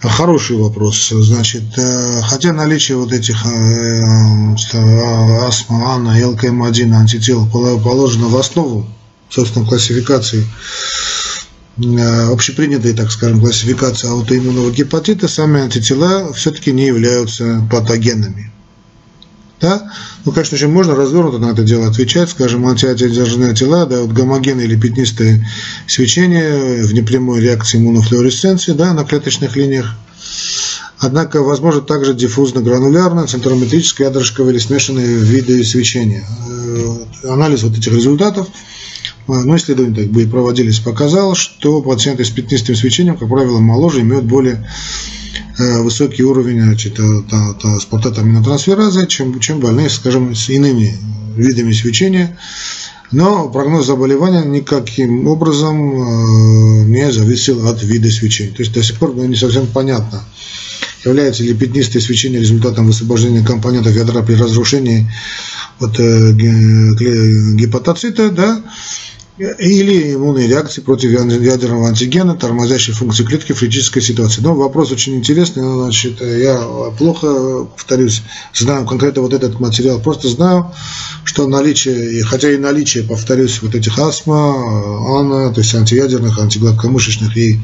Хороший вопрос. Значит, э, хотя наличие вот этих э, э, астма, АНА, ЛКМ1 антител положено в основу, собственно, классификации общепринятой, так скажем, классификации аутоиммунного гепатита, сами антитела все-таки не являются патогенными. Да? Ну, конечно, еще можно развернуто на это дело отвечать, скажем, антиантидержные тела, да, вот гомогенное или пятнистое свечение в непрямой реакции иммунофлуоресценции, да, на клеточных линиях Однако, возможно также диффузно-гранулярное, центрометрическое, ядрышковое или смешанные виды свечения. Э, анализ вот этих результатов, э, ну, исследования так бы и проводились, показал, что пациенты с пятнистым свечением, как правило, моложе, имеют более э, высокий уровень значит, спортатаминотрансферазы, чем, чем больные, скажем, с иными видами свечения. Но прогноз заболевания никаким образом не зависел от вида свечения. То есть до сих пор ну, не совсем понятно, является ли пятнистое свечение результатом высвобождения компонентов ядра при разрушении вот, э, гепатоцита, да, или иммунной реакции против ядерного антигена, тормозящей функции клетки в критической ситуации. Но вопрос очень интересный, значит, я плохо, повторюсь, знаю конкретно вот этот материал, просто знаю, что наличие, хотя и наличие, повторюсь, вот этих астма, ана, то есть антиядерных, антигладкомышечных и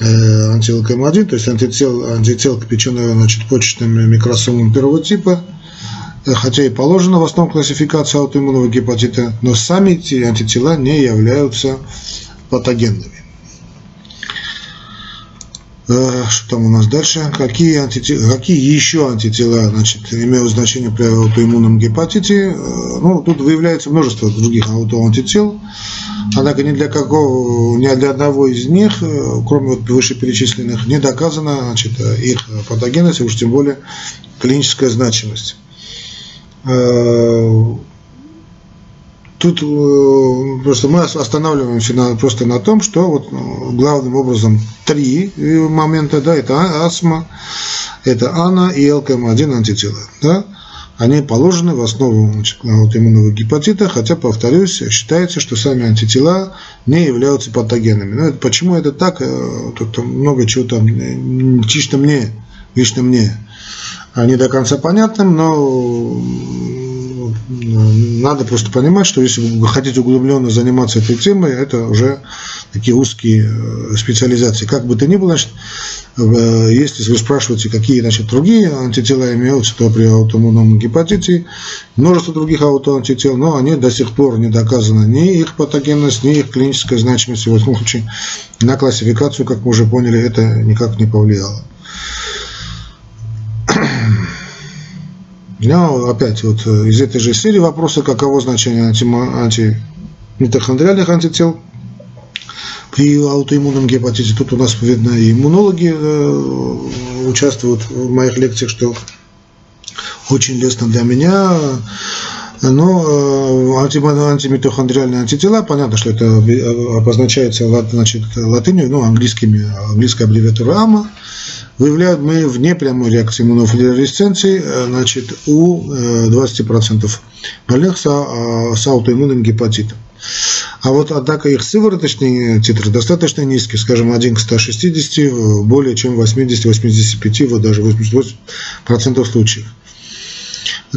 Э, антилоком-1, то есть антител, антител к печеным значит, почечным микросомам первого типа, хотя и положено в основном классификации аутоиммунного гепатита, но сами эти антитела не являются патогенными. Э, что там у нас дальше? Какие, антитела, какие еще антитела значит, имеют значение при аутоиммунном гепатите? Ну, тут выявляется множество других аутоантител. Однако ни для какого, ни для одного из них, э, кроме вот вышеперечисленных, не доказана значит, их патогенность, и уж тем более клиническая значимость. Э, тут э, просто мы останавливаемся на, просто на том, что вот главным образом три момента, да, это астма, это АНА и ЛКМ-1 антитела. Да? они положены в основу значит, аутоиммунного гепатита, хотя, повторюсь, считается, что сами антитела не являются патогенами. Но это, почему это так, э, тут много чего там, э, чисто мне, лично мне, не до конца понятным, но надо просто понимать, что если вы хотите углубленно заниматься этой темой, это уже такие узкие э, специализации. Как бы то ни было, значит, э, если вы спрашиваете, какие значит, другие антитела имеются, то при аутоиммунном гепатите, множество других аутоантител, но они до сих пор не доказаны ни их патогенность, ни их клиническая значимость. В этом случае на классификацию, как мы уже поняли, это никак не повлияло. Но опять вот э, из этой же серии вопроса, каково значение анти, антимитохондриальных антител при аутоиммунном гепатите. Тут у нас, видно, и иммунологи э, участвуют в моих лекциях, что очень лестно для меня. Но э, антимитохондриальные антитела, понятно, что это обозначается значит, латынью, ну, английскими, английская аббревиатура АМА выявляют мы в непрямой реакции иммунофлюоресценции э, значит, у 20% э, больных э, с аутоиммунным гепатитом. А вот, однако, их сывороточный титр достаточно низкий, скажем, 1 к 160, более чем 80-85, вот даже 88% случаев.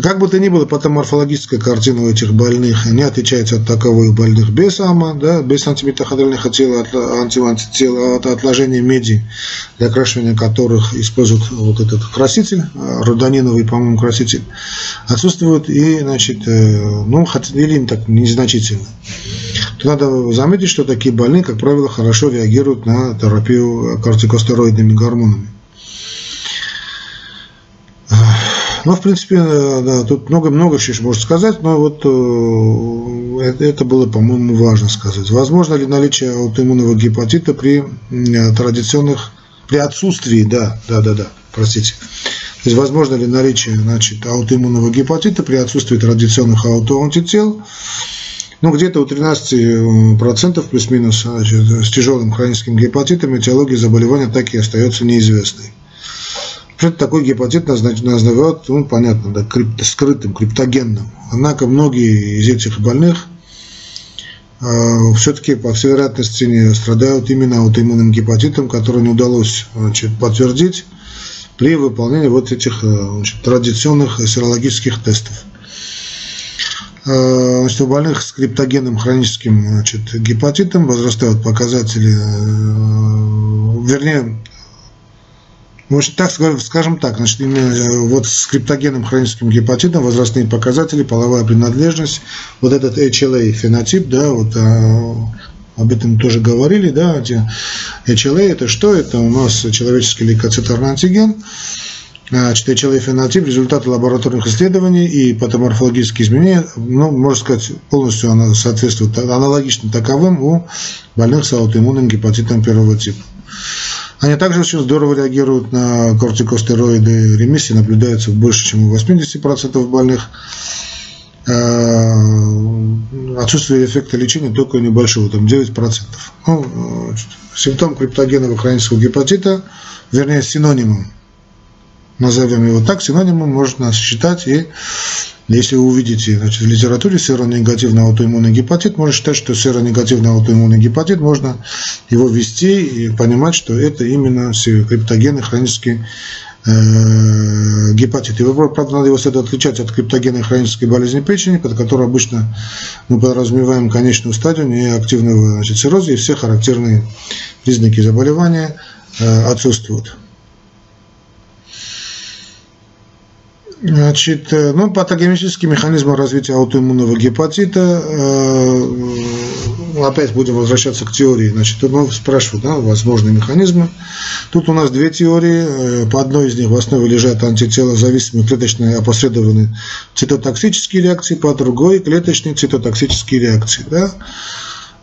Как бы то ни было, патоморфологическая картина у этих больных не отличается от таковых больных без АМА, да, без антимитохондральных тел, от, антител, от отложения меди, для окрашивания которых используют вот этот краситель, родониновый, по-моему, краситель, отсутствует и, значит, э, ну, или так незначительно. То надо заметить, что такие больные, как правило, хорошо реагируют на терапию кортикостероидными гормонами. Ну, в принципе, э, да, тут много-много еще можно сказать, но вот э, это было, по-моему, важно сказать. Возможно ли наличие аутоиммунного гепатита при э, традиционных, при отсутствии, да, да, да, да, простите. То есть, возможно ли наличие значит, аутоиммунного гепатита при отсутствии традиционных аутоантител? Ну, где-то у 13% плюс-минус с тяжелым хроническим гепатитом этиология заболевания так и остается неизвестной. Что-то такой гепатит называют, ну, понятно, да, крипто, скрытым, криптогенным. Однако многие из этих больных э, все-таки, по всей вероятности, страдают именно аутоиммунным гепатитом, который не удалось значит, подтвердить при выполнении вот этих э, значит, традиционных серологических тестов. Э, значит, у больных с криптогенным хроническим значит, гепатитом возрастают показатели, э, вернее, общем, так скажем так, значит, именно э, вот с криптогенным хроническим гепатитом возрастные показатели, половая принадлежность, вот этот HLA фенотип, да, вот а, об этом тоже говорили, да, HLA это что? Это у нас человеческий лейкоцитарный антиген, Значит, HLA-фенотип – результаты лабораторных исследований и патоморфологические изменения, ну, можно сказать, полностью она соответствует аналогично таковым у больных с аутоиммунным гепатитом первого типа. Они также очень здорово реагируют на кортикостероиды. Ремиссии наблюдается больше, чем у 80% больных. Э, отсутствие эффекта лечения только небольшого, там 9%. Ну, симптом криптогенного хронического гепатита, вернее, синонимом назовем его так, синонимом можно считать и если вы увидите значит, в литературе серонегативный аутоиммунный гепатит, можно считать, что серонегативный аутоиммунный гепатит, можно его ввести и понимать, что это именно криптогенный хронический э, гепатит. И, правда, надо его следует отличать от криптогенной хронической болезни печени, под которой обычно мы подразумеваем конечную стадию неактивного значит, цирроза, и все характерные признаки заболевания э, отсутствуют. Значит, э, ну, патогенетический механизм развития аутоиммунного гепатита, э, опять будем возвращаться к теории, значит, ну, спрашивают, да, возможные механизмы. Тут у нас две теории, э, по одной из них в основе лежат антитела зависимые клеточные опосредованные цитотоксические реакции, по другой клеточные цитотоксические реакции, да.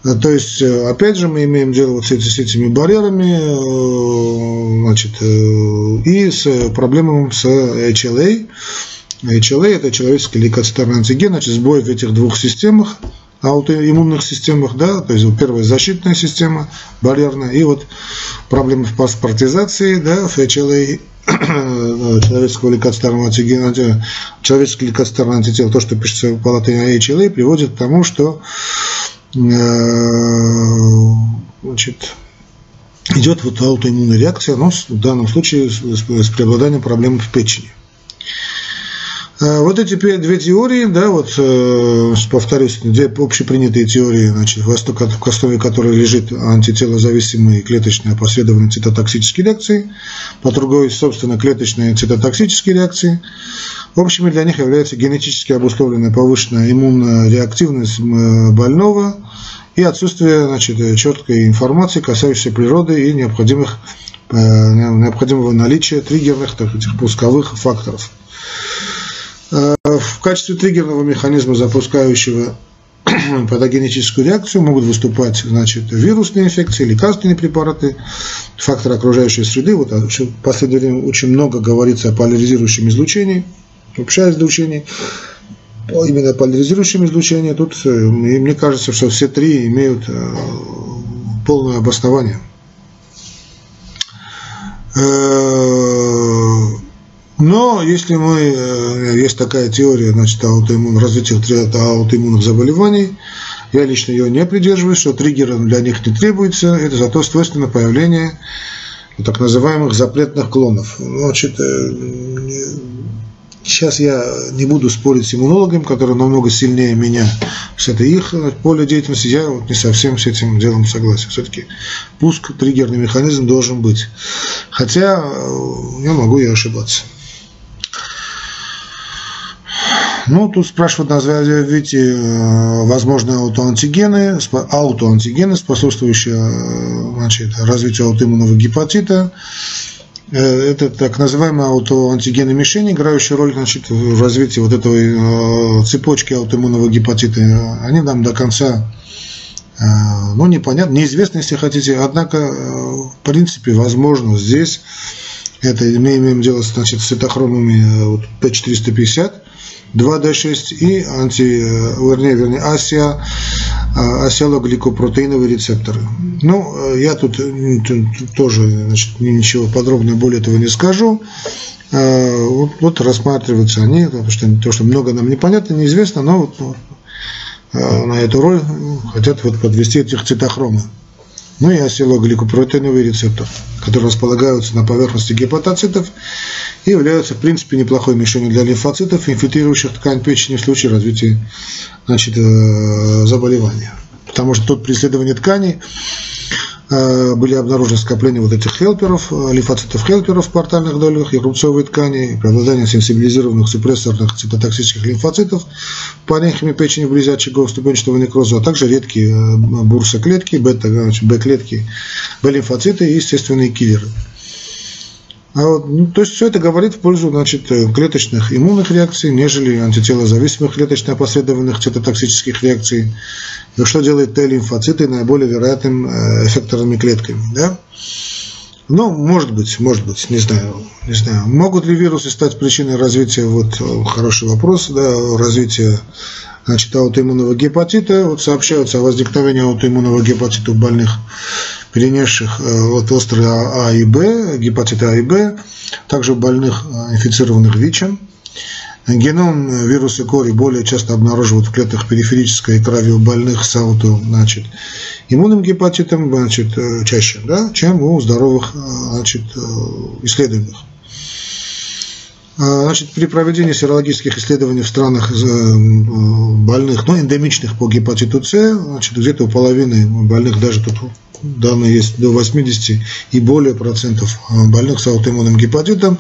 Э, то есть, э, опять же, мы имеем дело вот с, этими барьерами, э, значит, и с проблемами с HLA. HLA – это человеческий лейкоцитарный антиген, значит, сбой в этих двух системах, аутоиммунных системах, да, то есть вот первая защитная система, барьерная, и вот проблемы в паспортизации, да, в HLA, [CLEARS THROAT] человеческого лейкоцитарного антигена, человеческий лейкоцитарный антител, то, что пишется по латыни HLA, приводит к тому, что Э, значит, идет вот аутоиммунная реакция, но в данном случае с преобладанием проблем в печени. Э, вот эти две теории, да, вот, э, повторюсь, две общепринятые теории, значит, в основе которой лежит антителозависимые клеточные опосредованные цитотоксические реакции, по другой, собственно, клеточные цитотоксические реакции. Общими для них является генетически обусловленная повышенная иммунная реактивность больного и отсутствие значит, четкой информации, касающейся природы и необходимых, э, необходимого наличия триггерных так, этих пусковых факторов. Э, в качестве триггерного механизма, запускающего [CLEARS THROAT] патогенетическую реакцию, могут выступать значит, вирусные инфекции, лекарственные препараты, факторы окружающей среды. Вот в последнее время очень много говорится о поляризирующем излучении – общее излучение, именно поляризирующим излучение, тут э, мне кажется, что все три имеют э, полное обоснование. Э, но если мы, есть такая теория, значит, аутоиммун, развития аутоиммунных заболеваний, я лично ее не придерживаюсь, что триггером для них не требуется, это зато свойственно появление так называемых запретных клонов. Значит, Сейчас я не буду спорить с иммунологами, которые намного сильнее меня. С это их поле деятельности. Я вот не совсем с этим делом согласен. Все-таки пуск, триггерный механизм должен быть. Хотя э, я могу и ошибаться. Ну, тут спрашивают, назовите э, возможные аутоантигены, аутоантигены, способствующие э, значит, развитию аутоиммунного гепатита. Э, это так называемые аутоантигены мишени, играющие роль значит, в развитии вот этой цепочки аутоиммунного гепатита. Они нам до конца ну, непонятно, неизвестно, если хотите. Однако, в принципе, возможно здесь, это мы имеем дело значит, с цитохромами вот, P450, 2D6 и анти, вернее, вернее, асия, асиалогликопротеиновые рецепторы. Ну, я тут тоже значит, ничего подробного более этого не скажу. Вот, вот рассматриваются они, потому что то, что много нам непонятно, неизвестно, но вот, вот на эту роль хотят вот подвести этих цитохромы. Ну и асилогликопротеиновый рецептор, которые располагаются на поверхности гепатоцитов и являются, в принципе, неплохой мишенью для лимфоцитов, инфильтрирующих ткань печени в случае развития значит, э, заболевания. Потому что тут при исследовании тканей были обнаружены скопления вот этих хелперов, э, лимфоцитов-хелперов в портальных долях и рубцовой ткани, преобладание сенсибилизированных супрессорных цитотоксических лимфоцитов паренхиме печени вблизи очагов ступенчатого некроза, а также редкие э, бурсоклетки, бета-клетки, Б-лимфоциты и естественные киллеры. А ну, то есть все это говорит в пользу значит, клеточных иммунных реакций, нежели антителозависимых клеточно-опосредованных цитотоксических реакций. И что делает Т-лимфоциты наиболее вероятным э, эффекторными клетками. Да? Ну, может быть, может быть, не знаю, не знаю. Могут ли вирусы стать причиной развития, вот э, хороший вопрос, да, развития значит, аутоиммунного гепатита. Вот сообщаются о возникновении аутоиммунного гепатита у больных перенесших э, вот острые А и Б, гепатиты А и Б, также больных э, инфицированных ВИЧем. Геном вируса кори более часто обнаруживают в клетках периферической крови у больных с ауто, значит, иммунным гепатитом, значит, э, чаще, да, чем у здоровых, значит, исследуемых. А, значит, при проведении серологических исследований в странах больных, ну, эндемичных по гепатиту С, значит, где-то у половины больных, даже тут данные есть до 80 и более процентов больных с аутоиммунным гепатитом,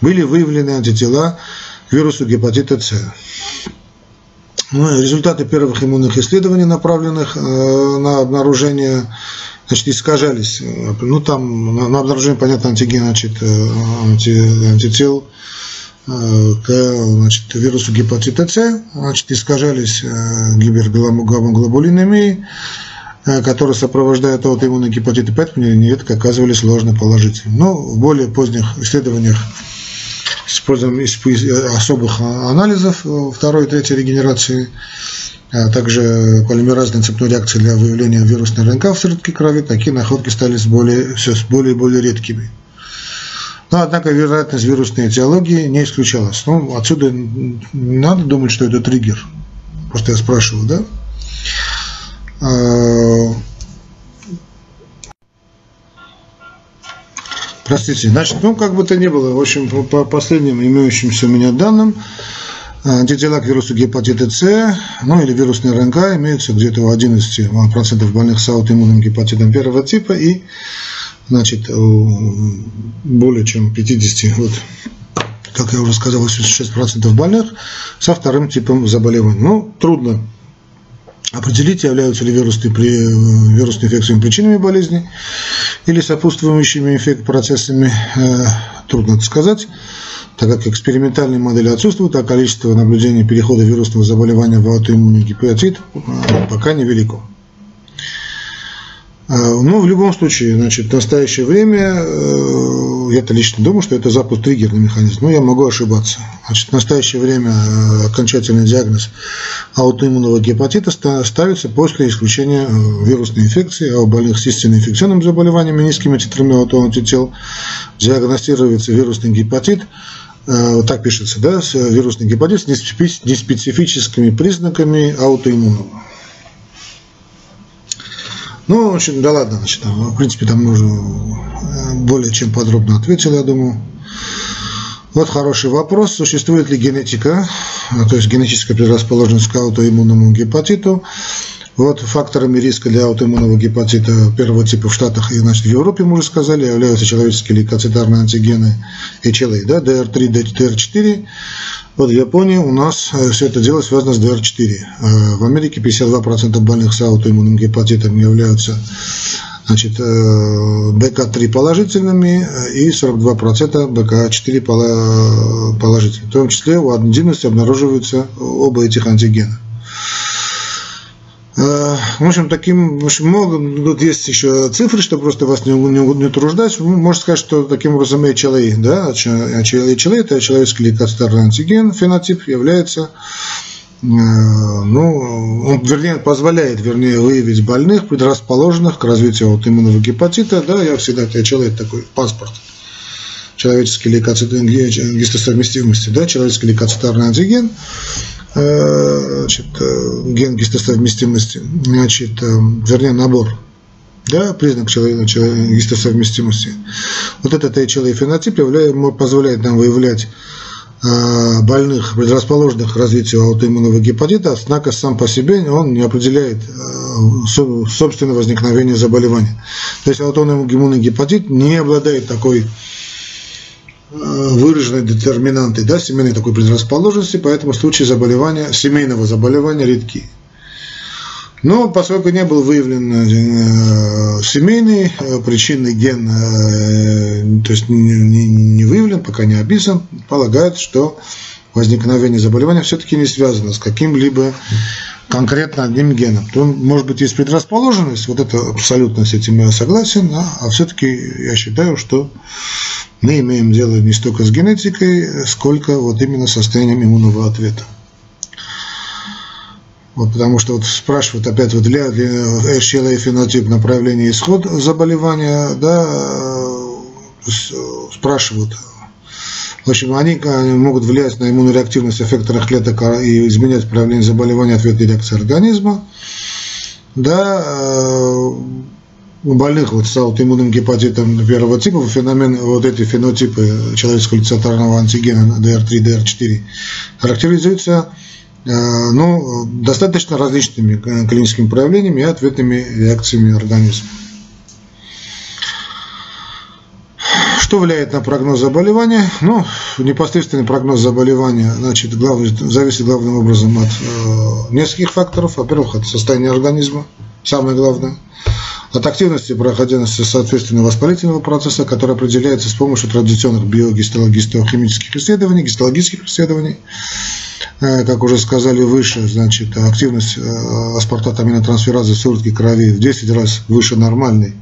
были выявлены антитела к вирусу гепатита С. Ну, результаты первых иммунных исследований, направленных э, на обнаружение, значит, искажались. Ну, там на, на обнаружение, понятно, антиген, значит, э, анти, антител э, к значит, вирусу гепатита С, значит, искажались гибергамоглобулинемией, Э, которые сопровождают аутоиммунный гепатит, поэтому нередко оказывались ложно положительными. Но в более поздних исследованиях с использованием особых анализов э, второй и третьей регенерации, а также полимеразной цепной реакции для выявления вирусной РНК в сыворотке крови, такие находки стали более, все более и более редкими. Но, однако, вероятность вирусной этиологии не исключалась. Ну, отсюда надо думать, что это триггер. Просто я спрашиваю, да? Э, простите, значит, ну, как бы то ни было, в общем, по последним имеющимся у меня данным, антитела к вирусу гепатита С, ну или вирусный РНК имеются где-то у 11% больных с аутоиммунным гепатитом первого типа и значит, более чем 50, вот, как я уже сказал, 86% больных со вторым типом заболевания. Ну, трудно определить, являются ли вирусные, вирусные инфекции причинами болезни или сопутствующими инфект процессами, э, трудно это сказать, так как экспериментальные модели отсутствуют, а количество наблюдений перехода вирусного заболевания в аутоиммунный гепатит э, пока невелико. Э, ну, в любом случае, значит, в настоящее время я-то лично думаю, что это запуск триггерный механизм, но я могу ошибаться. Значит, в настоящее время э, окончательный диагноз аутоиммунного гепатита ставится после исключения э, вирусной инфекции, а у больных с истинно инфекционным заболеванием низкими титрами аутоантител диагностируется вирусный гепатит, э, так пишется, да, вирусный гепатит с неспецифическими признаками аутоиммунного. Ну, в общем, да ладно, значит, там, в принципе, там уже э, более чем подробно ответил, я думаю. Вот хороший вопрос. Существует ли генетика, а, то есть генетическая предрасположенность к аутоиммунному гепатиту? Вот факторами риска для аутоиммунного гепатита первого типа в Штатах и значит, в Европе, мы уже сказали, являются человеческие лейкоцитарные антигены HLA, да, DR3, DR4. Вот в Японии у нас э, все это дело связано с DR4. Э, в Америке 52% больных с аутоиммунным гепатитом являются значит, БК3 э, положительными и 42% БК4 положительными. В том числе у однодневности обнаруживаются оба этих антигена. Э, в общем, таким, в общем, много, тут есть еще цифры, что просто вас не, не, не утруждать. Можно сказать, что таким образом HLA, да, HLA, это человеческий лейкоцитарный антиген, фенотип является, э, ну, он, вернее, позволяет, вернее, выявить больных, предрасположенных к развитию аутоиммунного гепатита, да, я всегда, HLA, это такой паспорт человеческий лейкоцит, гистосовместимости, да, человеческий лейкоцитарный антиген, Э, значит, э, ген гистосовместимости, значит, э, вернее, набор, да, признак гистосовместимости. Вот этот HLA фенотип позволяет нам выявлять Э, больных, предрасположенных к развитию аутоиммунного гепатита, однако сам по себе он не определяет э, собственное возникновение заболевания. То есть аутоиммунный гепатит не обладает такой э, выраженной детерминантой, да, семейной такой предрасположенности, поэтому случаи заболевания, семейного заболевания редки. Но поскольку не был выявлен э, семейный э, причинный ген, то есть не выявлен, пока не описан, полагают, что возникновение заболевания все-таки не связано с каким-либо конкретно одним геном. То, может быть, есть предрасположенность, вот это абсолютно с этим я согласен, да, а все-таки я считаю, что мы имеем дело не столько с генетикой, сколько вот именно состоянием иммунного ответа. Вот, потому что вот спрашивают опять вот для, для HLA фенотип направления исход заболевания, да, э, спрашивают. В общем, они могут влиять на иммунореактивность эффекторных клеток и изменять проявление заболевания ответной реакции организма. Да, э, у больных вот с аутоиммунным гепатитом первого типа феномен, вот эти фенотипы человеческого лицетарного антигена DR3, DR4 характеризуются Э, ну, достаточно различными клиническими проявлениями и ответными реакциями организма. Что влияет на прогноз заболевания? Ну, непосредственный прогноз заболевания значит, главный, зависит главным образом от э, нескольких факторов. Во-первых, от состояния организма, самое главное. От активности и проходимости соответственно воспалительного процесса, который определяется с помощью традиционных биогистохимических исследований, гистологических исследований. Э, как уже сказали выше, значит, активность э, аспартата аминотрансферазы в сыворотке крови в 10 раз выше нормальной.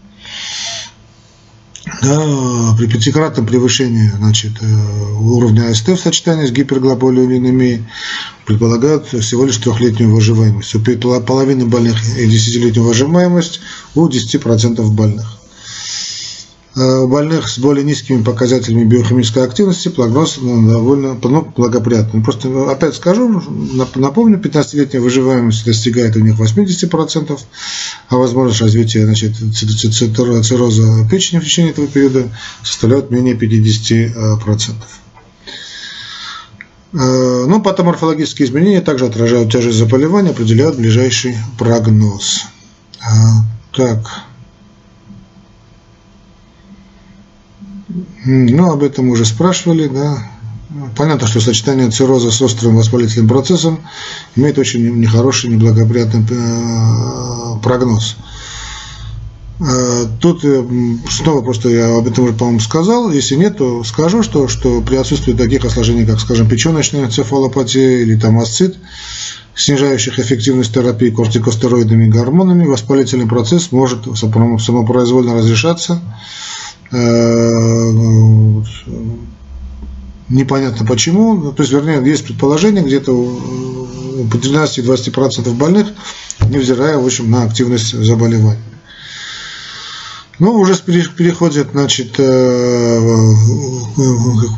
Да, при пятикратном превышении значит, э, уровня АСТ в сочетании с гиперглобулинемией предполагают всего лишь трехлетнюю выживаемость. У половины больных и десятилетнюю выживаемость у 10% больных. Э, у больных с более низкими показателями биохимической активности прогноз ну, довольно ну, благоприятный. Просто опять скажу, напомню, 15-летняя выживаемость достигает у них 80%, а возможность развития значит, цирроза печени в течение этого периода составляет менее 50%. Э, ну, патоморфологические изменения также отражают тяжесть заболевания, определяют ближайший прогноз. Э, так. Ну, об этом уже спрашивали, да. Понятно, что сочетание цирроза с острым воспалительным процессом имеет очень нехороший, неблагоприятный э, прогноз. Э, тут э, снова просто я об этом уже, по-моему, сказал. Если нет, то скажу, что, что при отсутствии таких осложнений, как, скажем, печеночная цефалопатия или там асцит, снижающих эффективность терапии кортикостероидными гормонами, воспалительный процесс может самопроизвольно разрешаться непонятно почему, ну, то есть, вернее, есть предположение, где-то у 12-20% больных, невзирая, в общем, на активность заболевания. Ну, уже переходит, значит, э,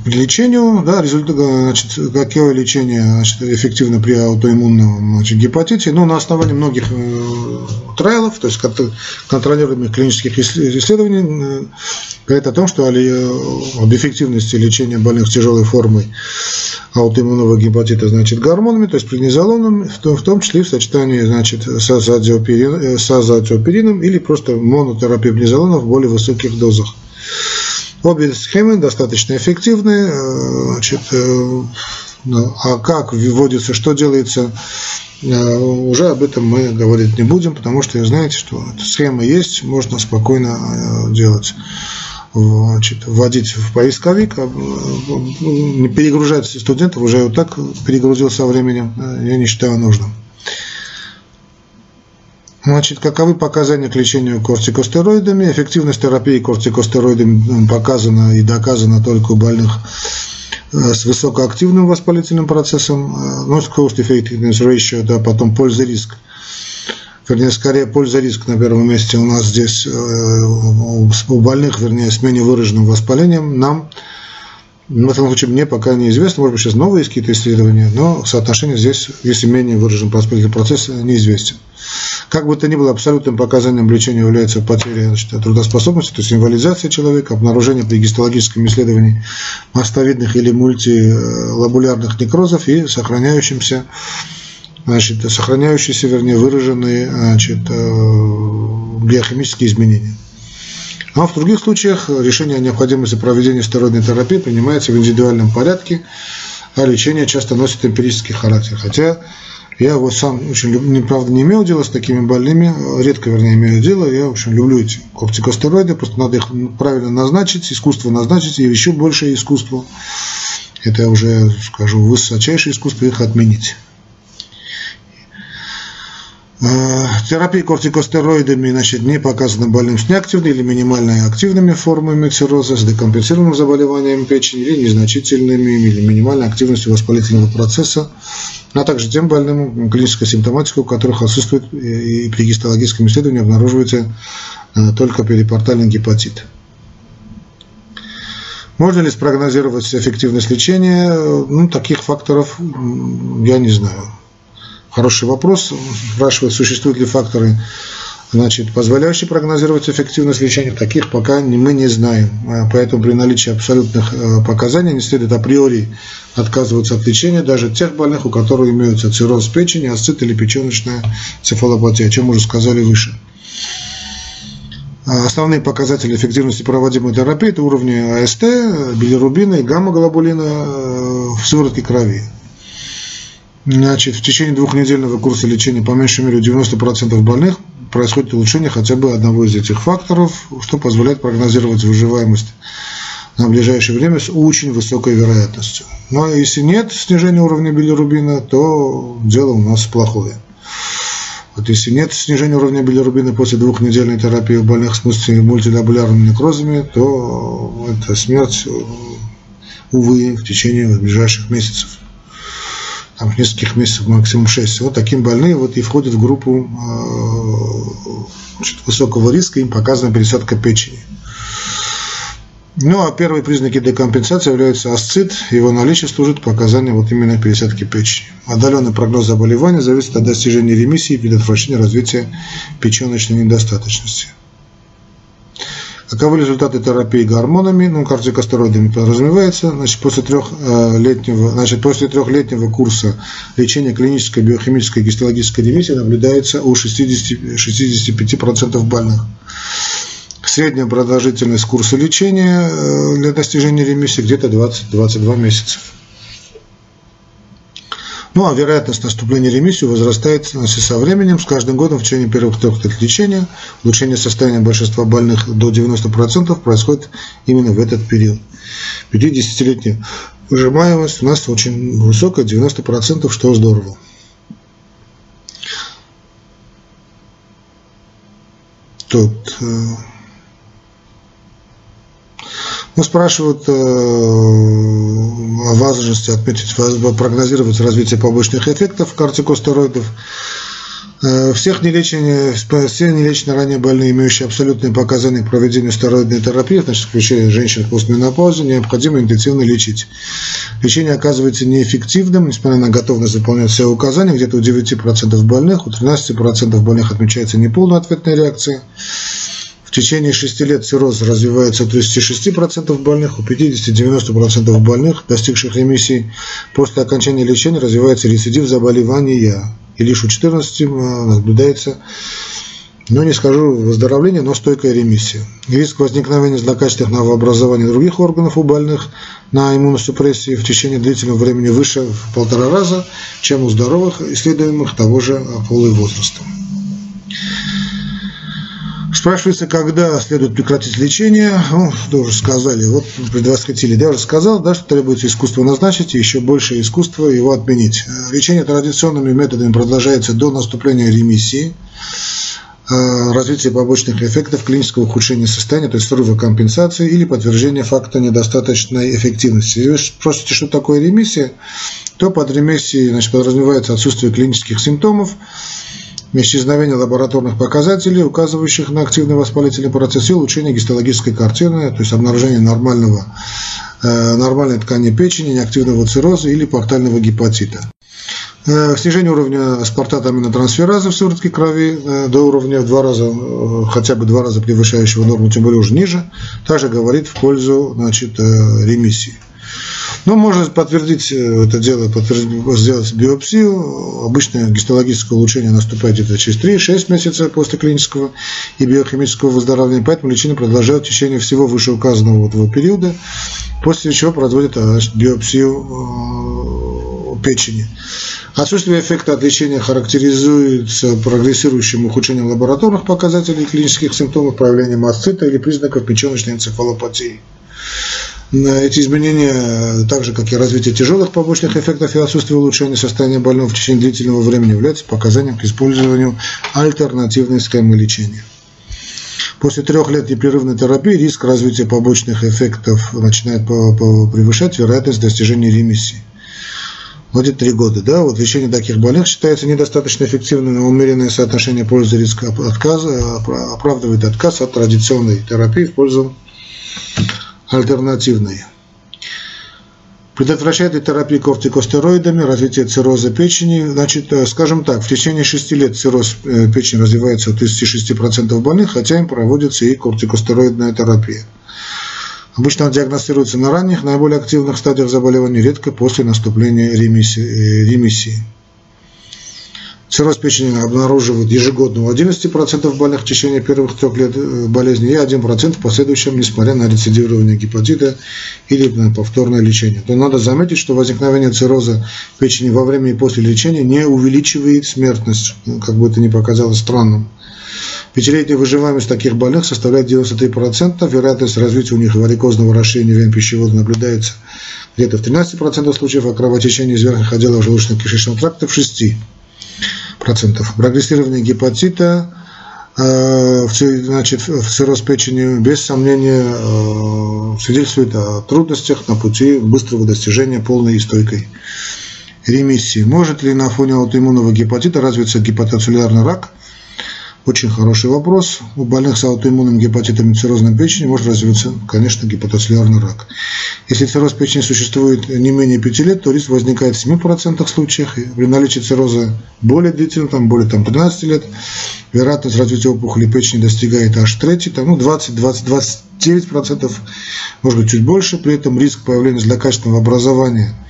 к лечению, да, результат, значит, какое лечение, значит, эффективно при аутоиммунном значит, гепатите, ну, на основании многих э, трайлов, то есть контролируемых клинических исследований, говорит о том, что об эффективности лечения больных тяжелой формой аутоиммунного гепатита, значит, гормонами, то есть преднизолоном, в том, числе в сочетании, значит, с азотиоперином или просто монотерапия преднизолона в более высоких дозах. Обе схемы достаточно эффективны, э, значит, э, а как вводится, что делается, э, уже об этом мы говорить не будем, потому что знаете, что схема есть, можно спокойно делать значит, вводить в поисковик, а, не перегружать студентов, уже вот так перегрузил со временем, я не считаю нужным. Значит, каковы показания к лечению кортикостероидами? Эффективность терапии кортикостероидами показана и доказана только у больных э, с высокоактивным воспалительным процессом, ну, cost effectiveness ratio, да, потом польза-риск вернее, скорее польза-риск на первом месте у нас здесь, э, у больных, вернее, с менее выраженным воспалением, нам в этом случае мне пока неизвестно, может быть, сейчас новые есть какие-то исследования, но соотношение здесь, если менее выражен воспалительный процесс, неизвестен. Как бы то ни было, абсолютным показанием лечения является потеря значит, трудоспособности, то есть инвалидизация человека, обнаружение при гистологическом исследовании мастовидных или мультилабулярных некрозов и сохраняющимся значит, сохраняющиеся, вернее, выраженные значит, э, биохимические изменения. А в других случаях решение о необходимости проведения стероидной терапии принимается в индивидуальном порядке, а лечение часто носит эмпирический характер. Хотя я вот сам очень люблю, правда, не имел дела с такими больными, редко, вернее, имею дело, я очень люблю эти кортикостероиды, просто надо их правильно назначить, искусство назначить, и еще больше искусство, это уже, скажу, высочайшее искусство их отменить. Э, терапия кортикостероидами значит, не показана больным с неактивными или минимально активными формами цирроза, с декомпенсированным заболеванием печени или незначительными или минимальной активностью воспалительного процесса, а также тем больным, клиническая симптоматика у которых отсутствует и при гистологическом исследовании обнаруживается э, только перипортальный гепатит. Можно ли спрогнозировать эффективность лечения? Ну, таких факторов я не знаю. Хороший вопрос. Спрашивают, существуют ли факторы, значит, позволяющие прогнозировать эффективность лечения. Таких пока мы не знаем. А поэтому при наличии абсолютных э, показаний не следует априори отказываться от лечения даже тех больных, у которых имеются цирроз печени, ацит или печеночная цефалопатия, о чем уже сказали выше. А основные показатели эффективности проводимой терапии – это уровни АСТ, билирубина и гамма-глобулина э, в сыворотке крови. Значит, в течение двухнедельного курса лечения по меньшей мере у 90% больных происходит улучшение хотя бы одного из этих факторов, что позволяет прогнозировать выживаемость на ближайшее время с очень высокой вероятностью. Но если нет снижения уровня билирубина, то дело у нас плохое. Вот если нет снижения уровня билирубина после двухнедельной терапии у больных с мультилабулярными некрозами, то это смерть, увы, в течение ближайших месяцев там, нескольких месяцев, максимум 6. Вот таким больные вот и входят в группу э, значит, высокого риска, им показана пересадка печени. Ну, а первые признаки декомпенсации являются асцит, его наличие служит показанием вот именно пересадки печени. Отдаленный прогноз заболевания зависит от достижения ремиссии и предотвращения развития печеночной недостаточности. Каковы результаты терапии гормонами, ну, кортикостероидами подразумевается, значит, после трехлетнего, значит, после трехлетнего курса лечения клинической биохимической гистологической ремиссии наблюдается у 60, 65% больных. Средняя продолжительность курса лечения э, для достижения ремиссии где-то 20-22 месяца. Ну а вероятность наступления ремиссии возрастает значит, со временем, с каждым годом в течение первых трех лет лечения. Улучшение состояния большинства больных до 90% происходит именно в этот период. 50-летняя выжимаемость у нас очень высокая, 90%, что здорово. Тут э, ну, спрашивают э, о важности отметить, прогнозировать развитие побочных эффектов кортикостероидов. Э, всех нелеченные, все нелеченные ранее больные, имеющие абсолютные показания к проведению стероидной терапии, значит, включая женщин в постменопаузе, необходимо интенсивно лечить. Лечение оказывается неэффективным, несмотря на готовность выполнять все указания, где-то у 9% больных, у 13% больных отмечается неполная ответная реакция. В течение 6 лет цирроз развивается у 36% больных, у 50-90% больных, достигших ремиссии. После окончания лечения развивается рецидив заболевания. И лишь у 14 э, наблюдается, ну не скажу выздоровление, но стойкая ремиссия. Риск возникновения злокачественных новообразований других органов у больных на иммуносупрессии в течение длительного времени выше в полтора раза, чем у здоровых исследуемых того же пола и возраста. Спрашивается, когда следует прекратить лечение. Ну, тоже сказали, вот предвосхитили, да, уже сказал, да, что требуется искусство назначить и еще больше искусства его отменить. Лечение традиционными методами продолжается до наступления ремиссии, э, развития побочных эффектов, клинического ухудшения состояния, то есть срыва компенсации или подтверждения факта недостаточной эффективности. Если вы спросите, что такое ремиссия, то под ремиссией значит, подразумевается отсутствие клинических симптомов, исчезновение лабораторных показателей, указывающих на активный воспалительный процесс и улучшение гистологической картины, то есть обнаружение нормального нормальной ткани печени, неактивного цирроза или портального гепатита. Снижение уровня спартата аминотрансферазы в сыворотке крови до уровня в два раза, хотя бы два раза превышающего норму, тем более уже ниже, также говорит в пользу значит, ремиссии. Ну, можно подтвердить э, это дело, подтвердить, сделать биопсию. Обычно гистологическое улучшение наступает где-то через 3-6 месяцев после клинического и биохимического выздоровления, поэтому лечение продолжает в течение всего вышеуказанного этого периода, после чего производят значит, биопсию э, печени. Отсутствие эффекта от лечения характеризуется прогрессирующим ухудшением лабораторных показателей клинических симптомов, проявлением астита или признаков печеночной энцефалопатии. Эти изменения, так же как и развитие тяжелых побочных эффектов и отсутствие улучшения состояния больного в течение длительного времени, являются показанием к использованию альтернативной схемы лечения. После трех лет непрерывной терапии риск развития побочных эффектов начинает превышать вероятность достижения ремиссии. Вот эти три года, да, вот лечение таких больных считается недостаточно эффективным, но умеренное соотношение пользы и риска отказа оправдывает отказ от традиционной терапии в пользу альтернативной. Предотвращает ли терапия кортикостероидами развитие цирроза печени? Значит, э, скажем так, в течение 6 лет цирроз э, печени развивается у 36% больных, хотя им проводится и кортикостероидная терапия. Обычно он диагностируется на ранних, наиболее активных стадиях заболевания, редко после наступления ремиссии. Э, ремиссии. Цирроз печени обнаруживают ежегодно у 11% больных в течение первых трех лет э, болезни и 1% в последующем, несмотря на рецидивирование гепатита или на повторное лечение. То надо заметить, что возникновение цирроза печени во время и после лечения не увеличивает смертность, ну, как бы это ни показалось странным. Пятилетняя выживаемость таких больных составляет 93%, вероятность развития у них варикозного расширения вен пищевода наблюдается где-то в 13% случаев, а кровотечение из верхних отделов желудочно-кишечного тракта в 6% процентов. Прогрессирование гепатита э, значит, в цирроз печени без сомнения э, свидетельствует о трудностях на пути быстрого достижения полной и стойкой ремиссии. Может ли на фоне аутоиммунного гепатита развиться гепатоцеллюлярный рак? Очень хороший вопрос. У больных с аутоиммунным гепатитом и циррозной печени может развиться, конечно, гепатоцеллюлярный рак. Если цирроз печени существует не менее 5 лет, то риск возникает в 7% случаях. И при наличии цирроза более длительного, там, более там, 13 лет, вероятность развития опухоли печени достигает аж трети, там, ну, 20, 20, 29%, может быть, чуть больше. При этом риск появления злокачественного образования –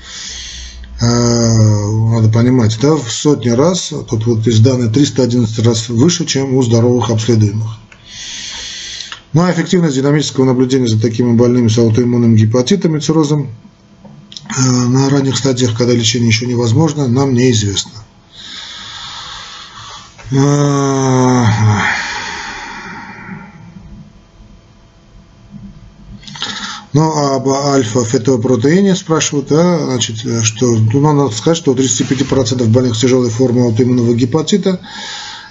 надо понимать, да, в сотни раз, тут вот из данных 311 раз выше, чем у здоровых обследуемых. Ну а эффективность динамического наблюдения за такими больными с аутоиммунным гепатитом и циррозом э, на ранних стадиях, когда лечение еще невозможно, нам неизвестно. Ну, а об альфа-фетопротеине спрашивают, да, значит, что, ну, надо сказать, что у 35% больных с тяжелой формой аутоиммунного гепатита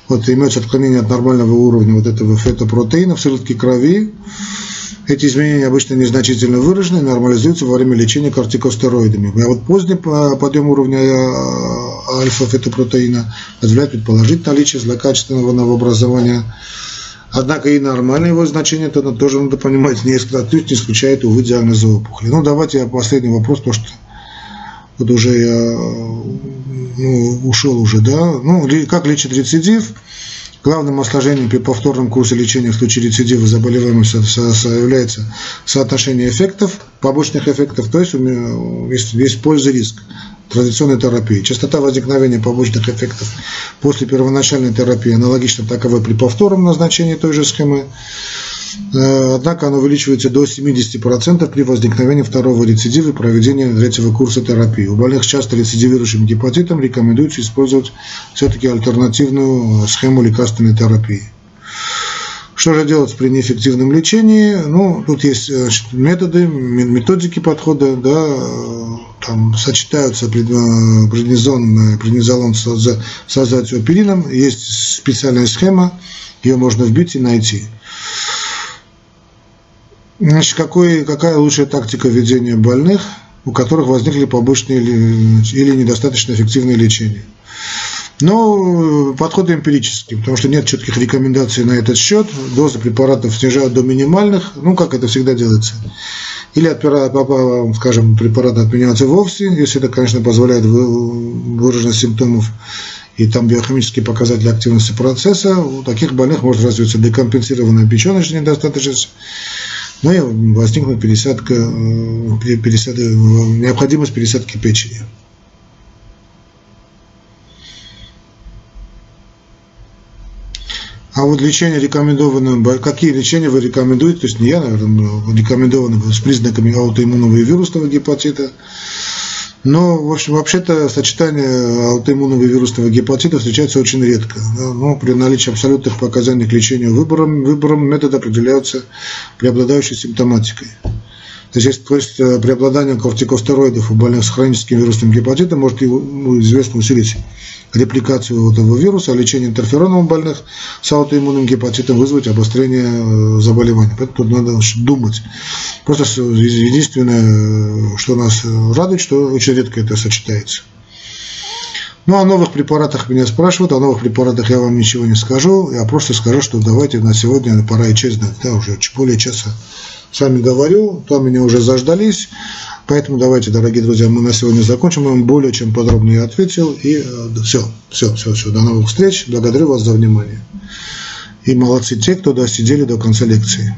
вот, имеется отклонение от нормального уровня вот этого фетопротеина в сыворотке крови. Эти изменения обычно незначительно выражены нормализуются во время лечения кортикостероидами. А вот поздний подъем уровня а, альфа-фетопротеина позволяет предположить наличие злокачественного новообразования Однако и нормальное его значение то тоже надо понимать, не исключает, не исключает, увы, диагноза опухоли. Ну, давайте я последний вопрос, потому что вот уже я ну, ушел уже, да. Ну, как лечить рецидив? Главным осложнением при повторном курсе лечения в случае рецидива заболеваемости является соотношение эффектов, побочных эффектов, то есть есть, польза риск традиционной терапии. Частота возникновения побочных эффектов после первоначальной терапии аналогична таковой при повторном назначении той же схемы. Э, однако она увеличивается до 70% при возникновении второго рецидива и проведения третьего курса терапии. У больных с часто рецидивирующим гепатитом рекомендуется использовать все-таки альтернативную схему лекарственной терапии. Что же делать при неэффективном лечении? Ну, тут есть значит, методы, методики подхода, да, там сочетаются преднизон, преднизолон с, с азотиопирином, есть специальная схема, ее можно вбить и найти. Значит, какой, какая лучшая тактика ведения больных, у которых возникли побочные или, или недостаточно эффективные лечения? Но подход эмпирический, потому что нет четких рекомендаций на этот счет. Дозы препаратов снижают до минимальных, ну, как это всегда делается. Или, от, скажем, препараты отменяются вовсе, если это, конечно, позволяет выраженность симптомов и там биохимические показатели активности процесса. У таких больных может развиться декомпенсированная печеночная недостаточность, ну и возникнет пересадка, э, пересадка, необходимость пересадки печени. А вот лечение рекомендованное, какие лечения вы рекомендуете, то есть не я, наверное, рекомендованы с признаками аутоиммунного и вирусного гепатита, но, в общем, вообще-то сочетание аутоиммунного вирусного гепатита встречается очень редко. Но при наличии абсолютных показаний к лечению выбором, выбором метода определяются преобладающей симптоматикой. Есть, то есть э, преобладание кортикостероидов у больных с хроническим вирусным гепатитом может ну, известно усилить репликацию этого вируса, а лечение интерфероном у больных с аутоиммунным гепатитом вызвать обострение э, заболевания. Поэтому тут надо думать. Просто единственное, что нас радует, что очень редко это сочетается. Ну, о новых препаратах меня спрашивают, о новых препаратах я вам ничего не скажу, я просто скажу, что давайте на сегодня пора и честь да, уже более часа с вами говорю, там меня уже заждались, поэтому давайте, дорогие друзья, мы на сегодня закончим, я вам более чем подробно я ответил, и все, все, все, все, до новых встреч, благодарю вас за внимание. И молодцы те, кто досидели до конца лекции.